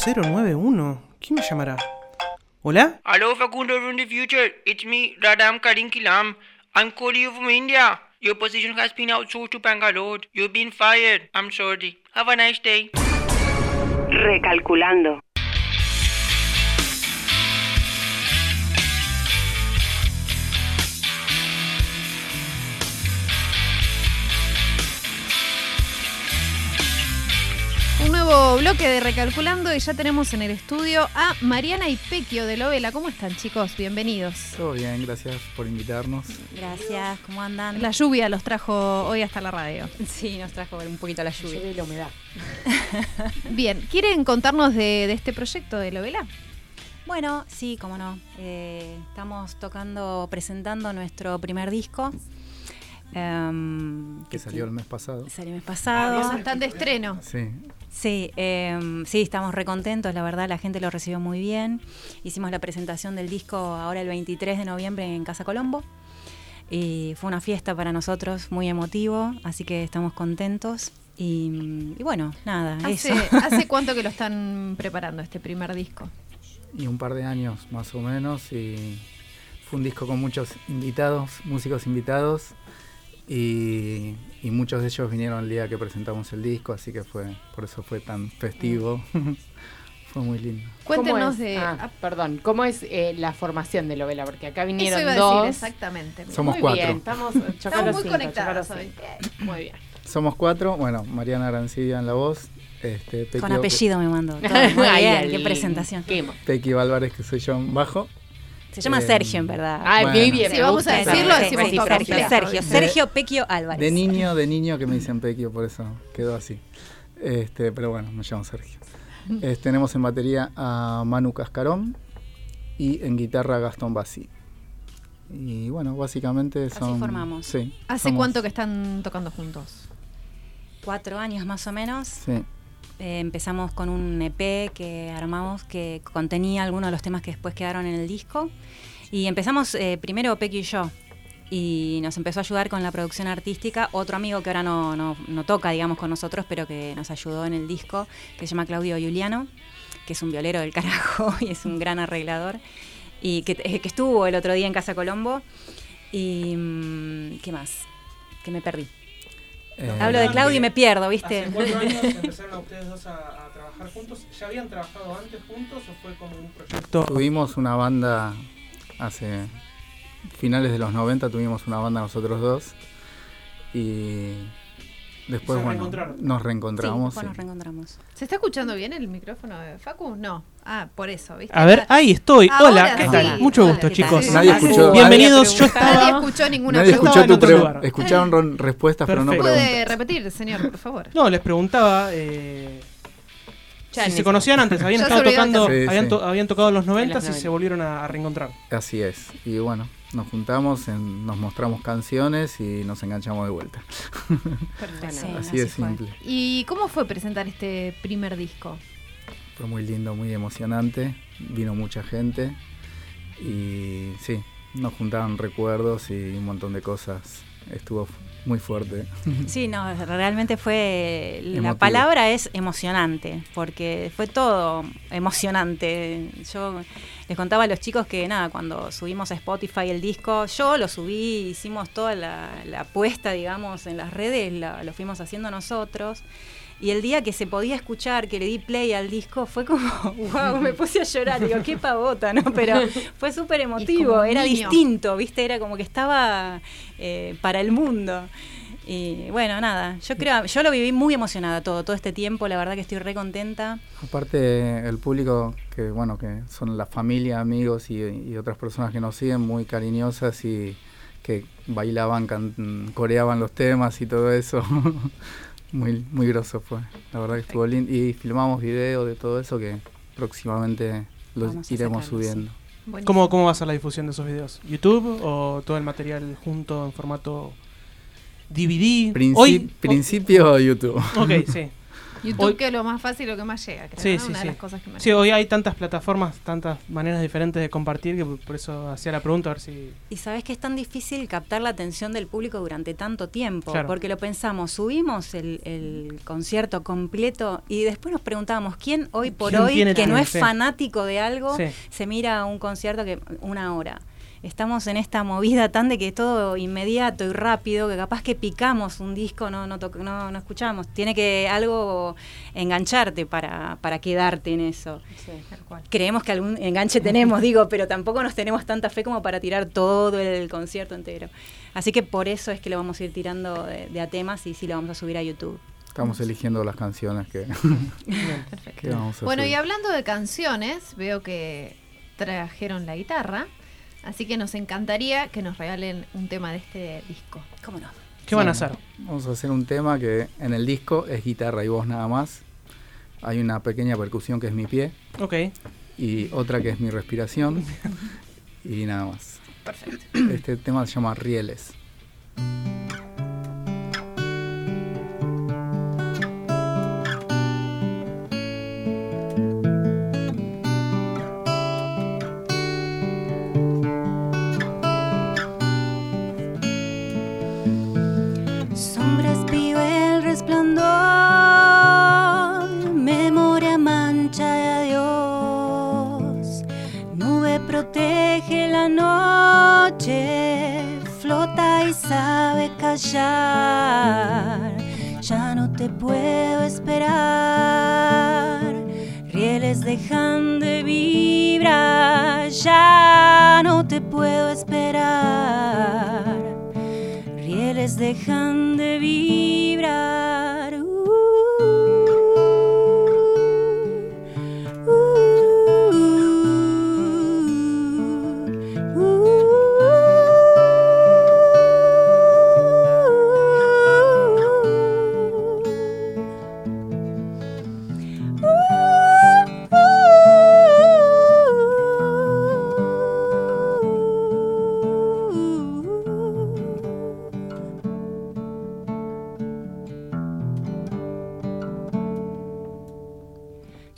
0091. ¿Quién me llamará? ¿Hola? Hello, Facundo from the future. It's me, Radam Karinkilam. I'm calling you from India. Your position has been outsourced to Bangalore. You've been fired. I'm sorry. Have a nice day. Recalculando. Nuevo bloque de Recalculando y ya tenemos en el estudio a Mariana y Pequio de Lovela. ¿Cómo están, chicos? Bienvenidos. Todo bien, gracias por invitarnos. Gracias, ¿cómo andan? La lluvia los trajo hoy hasta la radio. Sí, nos trajo un poquito la lluvia. Lleve la humedad. Bien, ¿quieren contarnos de, de este proyecto de Lovela? Bueno, sí, cómo no. Eh, estamos tocando, presentando nuestro primer disco. em, Que salió el mes pasado. salió el mes Ah, pasado. están de estreno. Sí, Sí, em, sí, estamos recontentos, la verdad, la gente lo recibió muy bien. Hicimos la presentación del disco ahora el 23 de noviembre en Casa Colombo. Y fue una fiesta para nosotros, muy emotivo, así que estamos contentos. Y, y bueno, nada, ¿Hace, eso. ¿Hace cuánto que lo están preparando este primer disco? y un par de años más o menos. Y fue un disco con muchos invitados, músicos invitados. Y, y muchos de ellos vinieron el día que presentamos el disco, así que fue por eso fue tan festivo. fue muy lindo. Cuéntenos de... Ah, ah, perdón, ¿cómo es eh, la formación de Lovela? Porque acá Eso vinieron iba a dos. decir exactamente. Somos muy cuatro. Bien, estamos Estamos muy cinco, conectados hoy. Muy bien. Somos cuatro, bueno, Mariana Arancibia en la voz, este, Pequi, Con apellido me mandó. Muy bien, qué presentación. Pequi Álvarez, que soy yo en bajo. Se llama Eh, Sergio, en verdad. Ay, Bueno. muy bien. Si vamos a decirlo, decimos Sergio. Sergio, De- Pequio Álvarez. De niño, de niño que me dicen Pequio, por eso quedó así. Este, pero bueno, me llamo Sergio. Eh, tenemos en batería a Manu Cascarón y en guitarra a Gastón Bassi. Y bueno, básicamente Así son. formamos. Sí. ¿Hace somos- cuánto que están tocando juntos? Cuatro años más o menos. Sí. Eh, empezamos con un EP que armamos que contenía algunos de los temas que después quedaron en el disco. Y empezamos eh, primero Pequi y yo. Y nos empezó a ayudar con la producción artística otro amigo que ahora no, no- toca, digamos, con nosotros, pero que nos ayudó en el disco, que se llama Claudio Giuliano, que es un violero del carajo y es un gran arreglador. Y que, eh, que estuvo el otro día en Casa Colombo. Y. mm, ¿Qué más? Que me perdí. Eh, Hablo de Claudio y me pierdo, ¿viste? ¿Hace cuatro años empezaron a ustedes dos a, a trabajar juntos? ¿Ya habían trabajado antes juntos o fue como un proyecto? Tuvimos una banda hace finales de los 90, tuvimos una banda nosotros dos. Y después, Se bueno, reencontraron. nos Sí, reencontramos. después nos reencontramos. ¿Se está escuchando bien el micrófono de Facu? No. Ah, por eso, ¿viste? A ver, ahí estoy. Ahora Hola, ¿qué sí. tal? Mucho Hola, gusto, ¿qué chicos. tal? Nadie escuchó- Bienvenidos, yo Nadie estaba... escuchó ninguna Nadie pregunta. escuchó en tu otro pre- lugar. Escucharon ron- respuestas, pero no preguntas. ¿Puede repetir, señor, por favor? No, les preguntaba eh, Ya si en se conocían antes, habían estado tocando, Sí, habían, sí. to- habían tocado en los 90 los y 90. se volvieron a, a reencontrar. Así es. Y bueno, nos juntamos, en- nos mostramos canciones y nos enganchamos de vuelta. Sí, así de fue. simple. ¿Y cómo fue presentar este primer disco? Fue muy lindo, muy emocionante. Vino mucha gente. Y sí, nos juntaron recuerdos y un montón de cosas. Estuvo muy fuerte. Sí, no, realmente fue. La Emotivo. palabra es emocionante, porque fue todo emocionante. Yo les contaba a los chicos que, nada, cuando subimos a Spotify el disco, yo lo subí, hicimos toda la, la apuesta, digamos, en las redes, la- lo fuimos haciendo nosotros. Y el día que se podía escuchar, que le di play al disco, fue como, wow, me puse a llorar. Digo, qué pavota, ¿no? Pero fue súper emotivo, era niño. distinto, ¿viste? Era como que estaba eh, para el mundo. Y bueno, nada, yo creo, yo lo viví muy emocionada todo, todo este tiempo, la verdad que estoy re contenta. Aparte, el público, que bueno, que son la familia, amigos y, y otras personas que nos siguen, muy cariñosas y que bailaban, can- coreaban los temas y todo eso. muy, muy groso fue. La verdad que estuvo lindo. Y filmamos videos de todo eso que próximamente los iremos subiendo. Buenísimo. ¿Cómo, ¿Cómo va a ser la difusión de esos videos? ¿YouTube o todo el material junto en formato DVD? Princi- Hoy, principio YouTube. Ok, sí. YouTube Hoy- que es lo más fácil, lo que más llega, creo. Sí, ¿no? sí, Una sí. de las cosas que más Sí, hoy hay tantas plataformas, tantas maneras diferentes de compartir que por eso hacía la pregunta a ver si... Y sabes que es tan difícil captar la atención del público durante tanto tiempo, Claro. porque lo pensamos, subimos el, el concierto completo y después nos preguntábamos quién hoy por ¿Quién hoy, que no es fanático de algo, Sí. se mira un concierto que una hora. Estamos en esta movida tan de que todo inmediato y rápido, que capaz que picamos un disco, no, no, no, no escuchamos. Tiene que algo engancharte para, para quedarte en eso. tal cual. Creemos que algún enganche tenemos, digo, pero tampoco nos tenemos tanta fe como para tirar todo el concierto entero. Así que por eso es que lo vamos a ir tirando de, de a temas y sí lo vamos a subir a YouTube. Estamos eligiendo las canciones que, que vamos a Bueno, y hablando de canciones, veo que trajeron la guitarra, así que nos encantaría que nos regalen un tema de este disco. ¿Cómo no? ¿Qué van a hacer? Vamos a hacer un tema que en el disco es guitarra y voz nada más. Hay una pequeña percusión que es mi pie Ok. y otra que es mi respiración y nada más. Perfecto. Este tema se llama Rieles.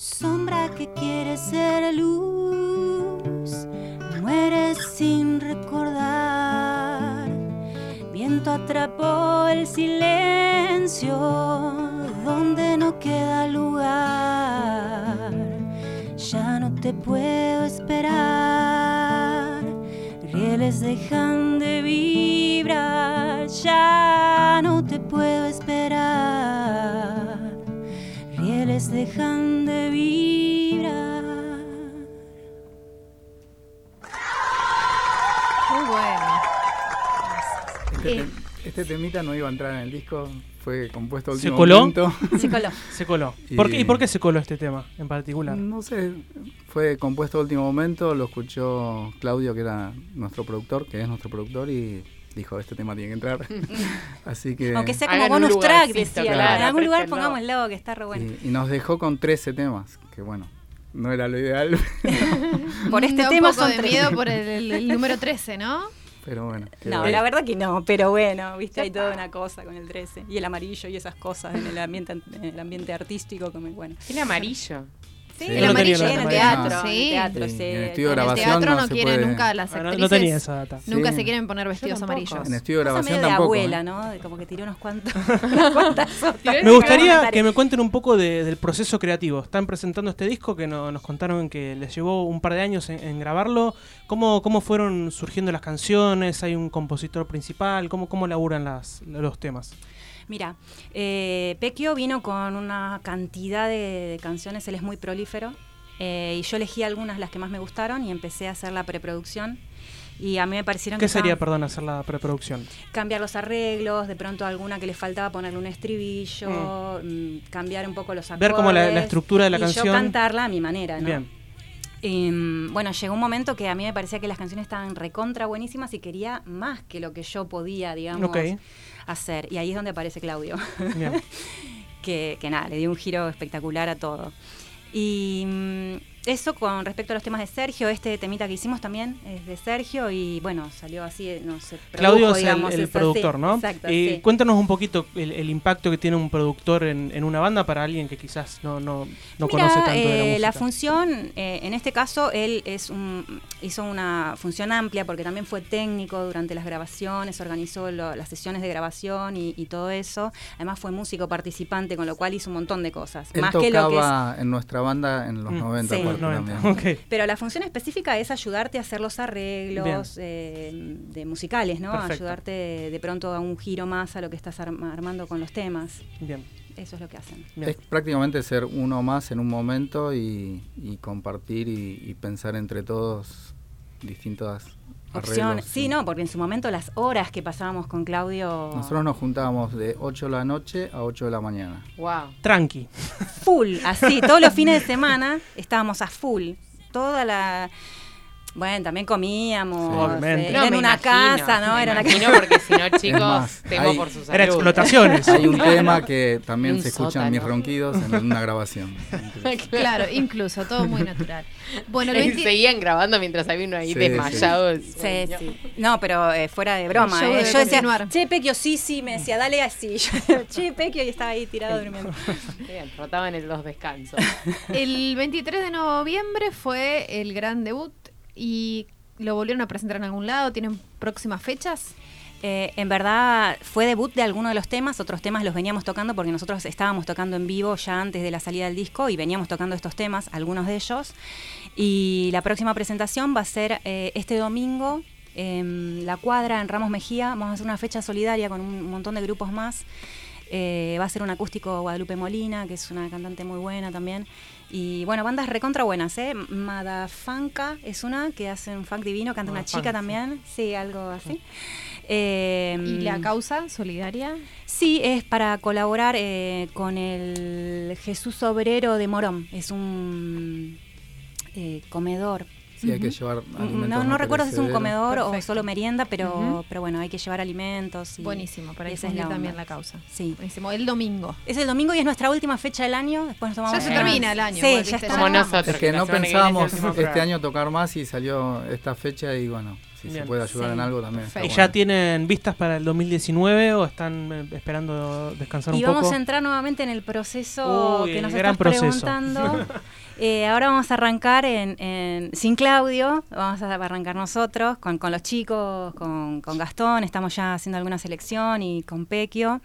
Sombra que quiere ser luz, muere sin recordar. Viento atrapó el silencio donde no queda lugar. Ya no te puedo esperar, rieles dejan de vibrar. Ya no te puedo esperar rieles dejan este temita no iba a entrar en el disco, fue compuesto a ¿Se último coló? momento. Se coló. Se coló. ¿Por qué, Y- ¿Y por qué se coló este tema en particular? No sé, fue compuesto a último momento, lo escuchó Claudio, que era nuestro productor, que es nuestro productor, y dijo, este tema tiene que entrar. Así que... Aunque sea como bonus track, decía. claro, en algún lugar préstenlo. pongámoslo, que está re bueno. y, y nos dejó con 13 temas, que bueno, no era lo ideal, Por este Da un tema poco son de miedo por el, el- el número 13, ¿no? Pero bueno. No, la verdad que no, pero bueno, viste, hay toda una cosa con el 13. Y el amarillo y esas cosas en el ambiente, en el ambiente artístico, como bueno. El amarillo. Sí, Sí. el No lo amarillo tenía, en el teatro, Sí. el teatro, Sí, sí. en el estudio de En el grabación teatro no, no se quieren puede- nunca las Ah, no- actrices. no tenía esa data. Nunca Sí. se quieren poner vestidos amarillos. En estudio de grabación medio de abuela, ¿eh? ¿no? De Como que tiró unos cuantos. Me gustaría que me cuenten un poco de- del proceso creativo. Están presentando este disco que no- nos contaron que les llevó un par de años en, en grabarlo. ¿Cómo, ¿Cómo fueron surgiendo las canciones? ¿Hay un compositor principal? ¿Cómo, cómo laburan las, los temas? Mira, eh, Pequio vino con una cantidad de, de canciones, él es muy prolífero, eh, y yo elegí algunas las que más me gustaron y empecé a hacer la preproducción. Y a mí me parecieron ¿Qué que sería, perdón, hacer la preproducción? cambiar los arreglos, de pronto alguna que le faltaba ponerle un estribillo, mm, cambiar un poco los acordes. Ver como la- la estructura de la y canción. yo cantarla a mi manera, ¿no? Bien. Mm, bueno, llegó un momento que a mí me parecía que las canciones estaban recontra buenísimas y quería más que lo que yo podía, digamos, hacer. Y ahí es donde aparece Claudio. Que, que nada, le dio un giro espectacular a todo. Y mm, eso con respecto a los temas de Sergio, este temita que hicimos también es de Sergio y bueno, salió así, eh, no sé. Claudio es el- digamos, productor, ¿no? Exacto, Eh, sí. Cuéntanos un poquito el, el impacto que tiene un productor en, en una banda para alguien que quizás no, no, no Mira, conoce tanto de la eh, música. función, eh, en este caso, él es un, hizo una función amplia porque también fue técnico durante las grabaciones, organizó lo- las sesiones de grabación y, y todo eso. Además fue músico participante, con lo cual hizo un montón de cosas. Él más que lo que es tocaba en nuestra banda en los Mm. 90 Sí. Aparte Los también. 90, ok. Pero la función específica es ayudarte a hacer los arreglos eh, de musicales, ¿no? Perfecto. Ayudarte de pronto a un giro más a lo que estás arma- armando con los temas. Bien. Eso es lo que hacen. Bien. Es prácticamente ser uno más en un momento y, y compartir y, y pensar entre todos distintas Opciones. arreglos. Sí, no, porque en su momento las horas que pasábamos con Claudio. Nosotros nos juntábamos de 8 de la noche a 8 de la mañana. Wow. Tranqui. full, así, todos los fines de semana estábamos a full. Toda la. Bueno, también comíamos. Eh, No, era una imagino, casa, ¿no? me Era una casa. porque si no, chicos, más, temo hay- por su salud. Era explotaciones. Hay un tema que también Un se escuchan mis ronquidos en una grabación. Claro, incluso, todo muy natural. Bueno, el Y 20 Seguían grabando mientras había uno ahí Sí, desmayado. Sí, sí. No, pero eh, fuera de broma. Show eh. Yo decía, che, Pequio, sí, sí, me decía, dale así. Yo, che, Pequio, y estaba ahí tirado durmiendo. Bien, rotaban en los descansos. El 23 de noviembre fue el gran debut y lo volvieron a presentar en algún lado. ¿Tienen próximas fechas? Eh, en verdad fue debut de alguno de los temas, otros temas los veníamos tocando porque nosotros estábamos tocando en vivo ya antes de la salida del disco y veníamos tocando estos temas, algunos de ellos. Y la próxima presentación va a ser eh, este domingo en La Cuadra, en Ramos Mejía. Vamos a hacer una fecha solidaria con un montón de grupos más. Eh, va a ser un acústico Guadalupe Molina, que es una cantante muy buena también. Y bueno, bandas recontra buenas, ¿eh? Madafanca es una que hace un funk divino, canta una Madafanca, chica también. Sí, algo así. Eh, ¿Y la causa solidaria? Sí, es para colaborar eh, con el Jesús Obrero de Morón. Es un eh, comedor. Sí, hay que llevar alimentos No, no recuerdo si es un comedor o solo merienda, pero, pero bueno, hay que llevar alimentos. Y Buenísimo, para y esa es la también la causa. Sí. Buenísimo. El domingo. Es el domingo y es nuestra última fecha del año. Después nos tomamos Ya se termina el año, Sí, igual, ya ¿viste? está. Como nosotros. Es que no pensábamos este año tocar más y salió esta fecha y bueno, si Bien. se puede ayudar Sí. en algo también. está ¿Y ya tienen vistas para el 2019 o están eh, esperando descansar un Y poco? vamos a entrar nuevamente en el proceso Uy, que el nos gran estás proceso. preguntando. Eh, ahora vamos a arrancar en, en- sin Claudio, vamos a arrancar nosotros con, con los chicos, con, con Gastón, estamos ya haciendo alguna selección y con Pequio.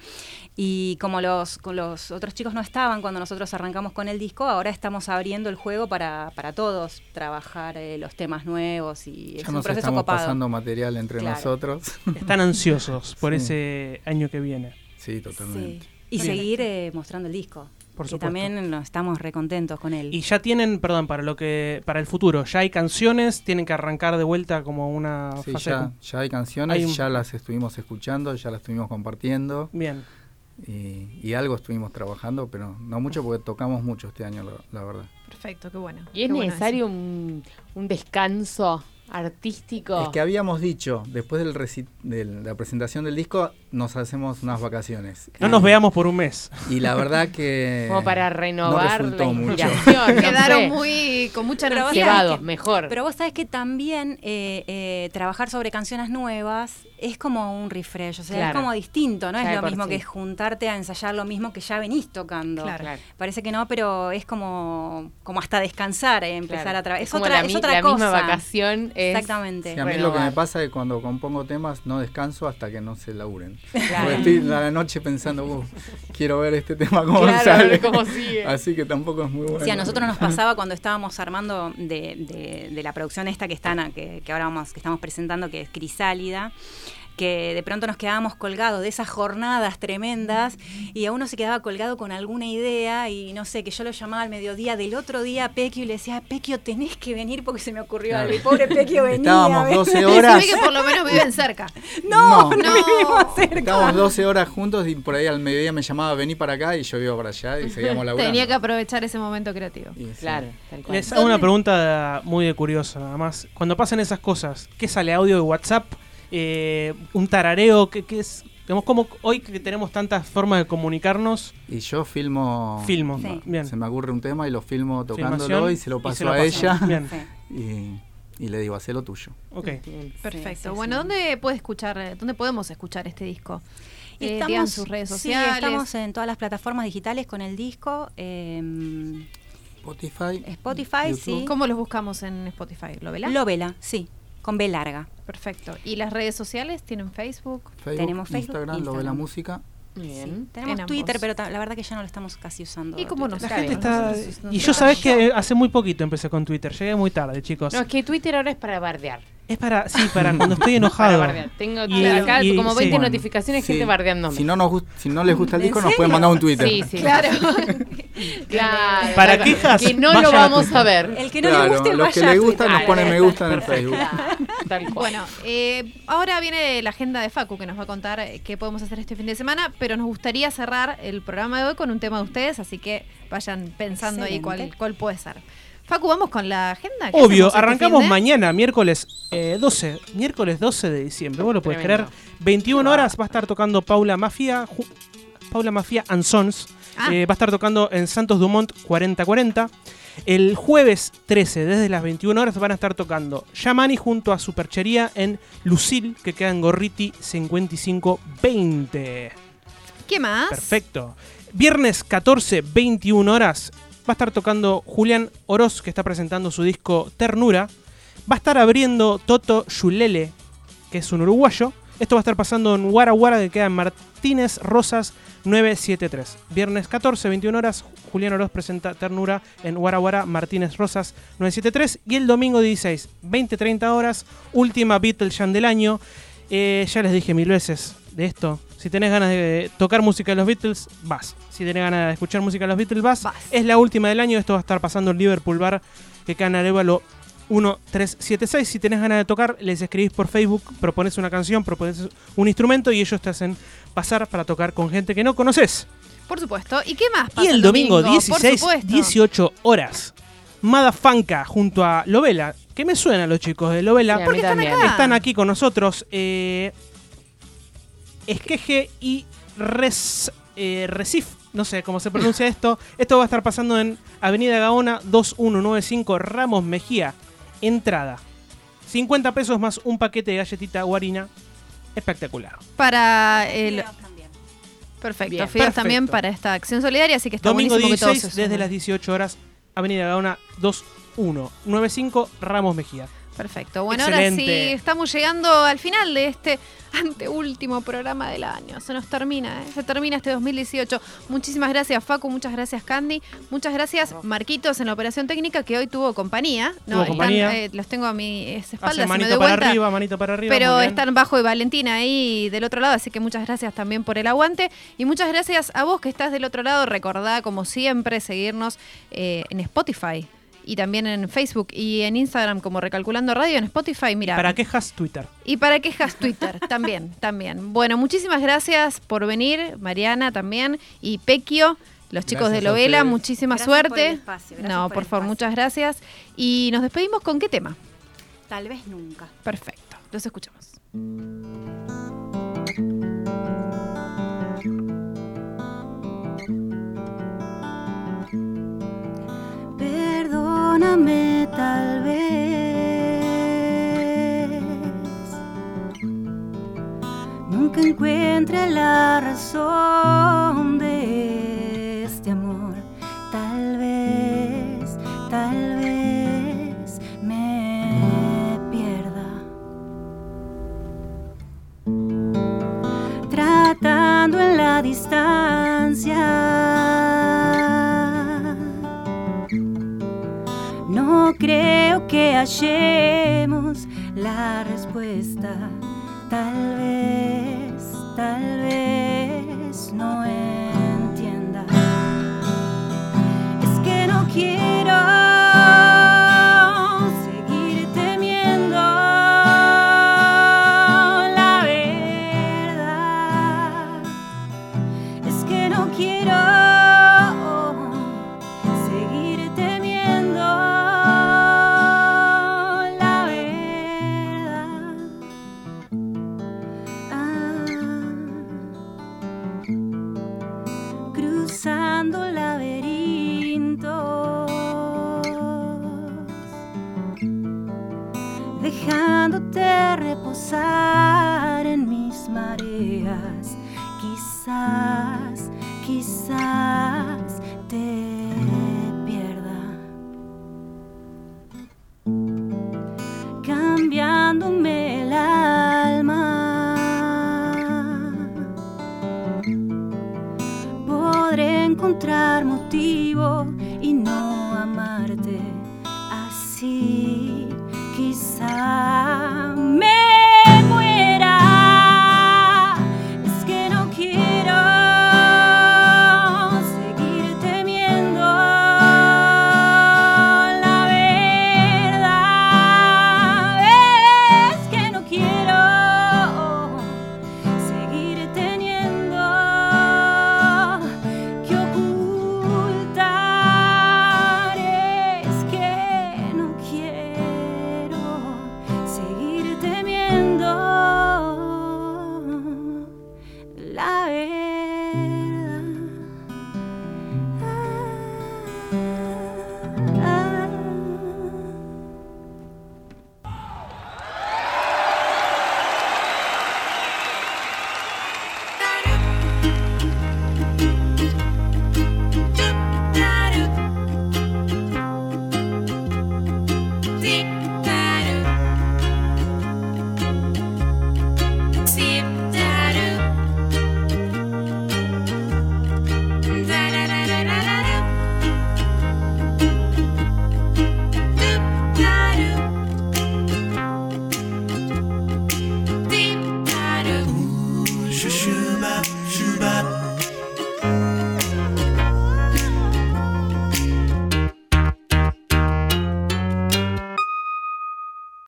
Y como los, con los otros chicos no estaban cuando nosotros arrancamos con el disco, ahora estamos abriendo el juego para, para todos trabajar eh, los temas nuevos y es Ya un nos proceso estamos copado. pasando material entre Claro. nosotros. Están ansiosos por Sí. ese año que viene. sí, totalmente. Sí. Y Bien. seguir eh, mostrando el disco. Por que también estamos recontentos con él. Y ya tienen, perdón, para lo que para el futuro, ya hay canciones, tienen que arrancar de vuelta como una Sí, fase. ya, ya hay canciones, Hay un- ya las estuvimos escuchando, ya las estuvimos compartiendo Bien. y, y algo estuvimos trabajando, pero no mucho porque tocamos mucho este año, la, la verdad. Perfecto, qué bueno. ¿Y es Qué necesario un, un descanso artístico? Es que habíamos dicho, después del- de la presentación del disco, nos hacemos unas vacaciones. No Y- nos veamos por un mes. Y la verdad que... Como para renovar resultó la mucho. inspiración. no Quedaron sé. muy con mucha energía. Mejor. Pero vos sabés que también eh, eh, trabajar sobre canciones nuevas es como un refresh, o sea, Claro. es como distinto, no Ya es lo mismo sí. que juntarte a ensayar lo mismo que ya venís tocando. Claro. Claro. Parece que no, pero es como, como hasta descansar, eh, empezar Claro. a trabajar. Es, otra, la, es otra la cosa. misma vacación es Exactamente. Sí, a mí lo que me pasa es que cuando compongo temas no descanso hasta que no se laburen. Claro. Porque estoy a la noche pensando, "Uh, quiero ver este tema cómo Claro, sale. cómo sigue. Así que tampoco es muy bueno. Sí, a nosotros nos pasaba cuando estábamos armando de, de- de la producción esta que están, que ahora vamos, que estamos presentando, que es Crisálida, que de pronto nos quedábamos colgados de esas jornadas tremendas y a uno se quedaba colgado con alguna idea y no sé, que yo lo llamaba al mediodía del otro día a Pequio y le decía, Pequio, tenés que venir porque se me ocurrió Claro. algo. Y pobre Pequio venía. Estábamos ¿ves? 12 Decime horas. que por lo menos viven cerca. No, no, No. vivimos cerca. Estábamos 12 horas juntos y por ahí al mediodía me llamaba vení para acá y yo iba para allá y seguíamos laburando. Tenía que aprovechar ese momento creativo. Y. Claro, tal cual. Les hago una pregunta muy de curiosa, nada más. Cuando pasan esas cosas, ¿qué sale audio de WhatsApp? Eh, ¿Un tarareo? ¿Qué, qué es? Digamos, como hoy que tenemos tantas formas de comunicarnos, Y yo filmo. filmo. Sí. Bien. Se me ocurre un tema y lo filmo tocándolo Filmación y se lo paso se lo a paso. ella. Bien. Sí. Y, y le digo, hacé lo tuyo. Ok. Perfecto. Sí, sí, bueno, sí. ¿dónde puede escuchar, eh, dónde podemos escuchar este disco? Eh, Estamos, sus redes sí, sociales. estamos en todas las plataformas digitales con el disco. em, Spotify. Spotify, YouTube. sí. ¿Cómo los buscamos en Spotify? ¿Lo vela? Lovela, sí, con B larga. Perfecto. ¿Y las redes sociales? ¿Tienen Facebook? Facebook, Tenemos Facebook, Instagram, lo ve la Instagram. música. Bien. Tenemos En Twitter, ambos. pero ta- la verdad que ya no lo estamos casi usando. ¿Y cómo no Twitter. La gente está. Y yo sabés que hace muy poquito empecé con Twitter. Llegué muy tarde, chicos. No, es que Twitter ahora es para bardear. Es para. Sí, para cuando estoy enojado. Tengo Y- acá y- como 20 sí. notificaciones Sí. gente bardeándome. Si no, nos gust- si no les gusta el ¿En disco, nos pueden mandar un Twitter. Sí, sí. Claro. Claro, Para claro. quejas, Que no lo vamos a ver. El que no Claro, le guste, los vaya que a les Twitter. gustan nos ponen me gusta en el Facebook. Tal cual. Bueno, eh, ahora viene la agenda de Facu que nos va a contar eh, qué podemos hacer este fin de semana, pero nos gustaría cerrar el programa de hoy con un tema de ustedes, así que vayan pensando ahí cuál, cuál puede ser. Facu, vamos con la agenda. ¿Qué Obvio, este arrancamos finde? mañana, miércoles eh, 12. Miércoles 12 de diciembre. Vos lo podés creer. 21 horas va a estar tocando Paula Mafia. ju- Paula Mafia and Sons. Ah. Eh, va a estar tocando en Santos Dumont 4040. El jueves 13, desde las 21 horas, van a estar tocando Yamani junto a Superchería en Lucil, que queda en Gorriti 5520. ¿Qué más? Perfecto. Viernes 14, 21 horas, va a estar tocando Julián Oroz, que está presentando su disco Ternura. Va a estar abriendo Toto Yulele, que es un uruguayo. Esto va a estar pasando en Guara Guara, que queda en Martínez Rosas 973. Viernes 14, 21 horas, Julián Oroz presenta Ternura en Guara Guara, Martínez Rosas 973. Y el domingo 16, 20-30 horas, última Beatles Jam del año. Eh, ya les dije mil veces de esto. Si tenés ganas de tocar música de los Beatles, vas. Si tenés ganas de escuchar música de los Beatles, vas. Vas. Es la última del año. Esto va a estar pasando en Liverpool Bar, que queda en Arevalo 1376. Si tenés ganas de tocar, les escribís por Facebook, propones una canción, propones un instrumento y ellos te hacen pasar para tocar con gente que no conoces. Por supuesto. ¿Y qué más pasa Y el domingo, Por 16, supuesto. 18 horas. Madafanca junto a Lovela. Que me suenan los chicos de Lovela. Sí, a ¿Por mí qué están también. acá? Están aquí con nosotros. Eh, Esqueje y Res, eh, Recif. No sé cómo se pronuncia esto. Esto va a estar pasando en Avenida Gaona 2195 Ramos Mejía. Entrada. 50 pesos más un paquete de galletita guarina. Espectacular. Para el... Perfecto. Bien. Fideos Perfecto. también para esta acción solidaria, así que está Domingo buenísimo que todos 16 se desde las 18 horas. Avenida Gaona 2195 Ramos Mejía. Perfecto. Bueno, Excelente. ahora sí, estamos llegando al final de este anteúltimo programa del año. Se nos termina, ¿eh? se termina este 2018. Muchísimas gracias, Facu. Muchas gracias, Candy. Muchas gracias, Marquitos, en la operación técnica, que hoy tuvo compañía. Tuvo compañía. eh, los tengo a mis Hace espaldas, si me manito doy para arriba, manito para arriba. Pero están Bajo y Valentina ahí del otro lado, así que muchas gracias también por el aguante. Y muchas gracias a vos que estás del otro lado. Recordá, como siempre, seguirnos eh, en Spotify y también en Facebook y en Instagram como Recalculando Radio, en Spotify, mira. ¿Para quejas Twitter? Y para quejas Twitter, también, también. Bueno, muchísimas gracias por venir, Mariana también, y Pequio, los chicos Gracias de Lovela, muchísima Gracias por el suerte. no, por por el favor, espacio. muchas gracias. Y nos despedimos con qué tema. Tal vez nunca. Perfecto, los escuchamos. Tal vez. Nunca encuentre la razón de este amor. Tal vez, tal vez me pierda. Tratando en la distancia. Creo que hallemos la respuesta. Tal vez, tal vez no entienda. Es que no quiero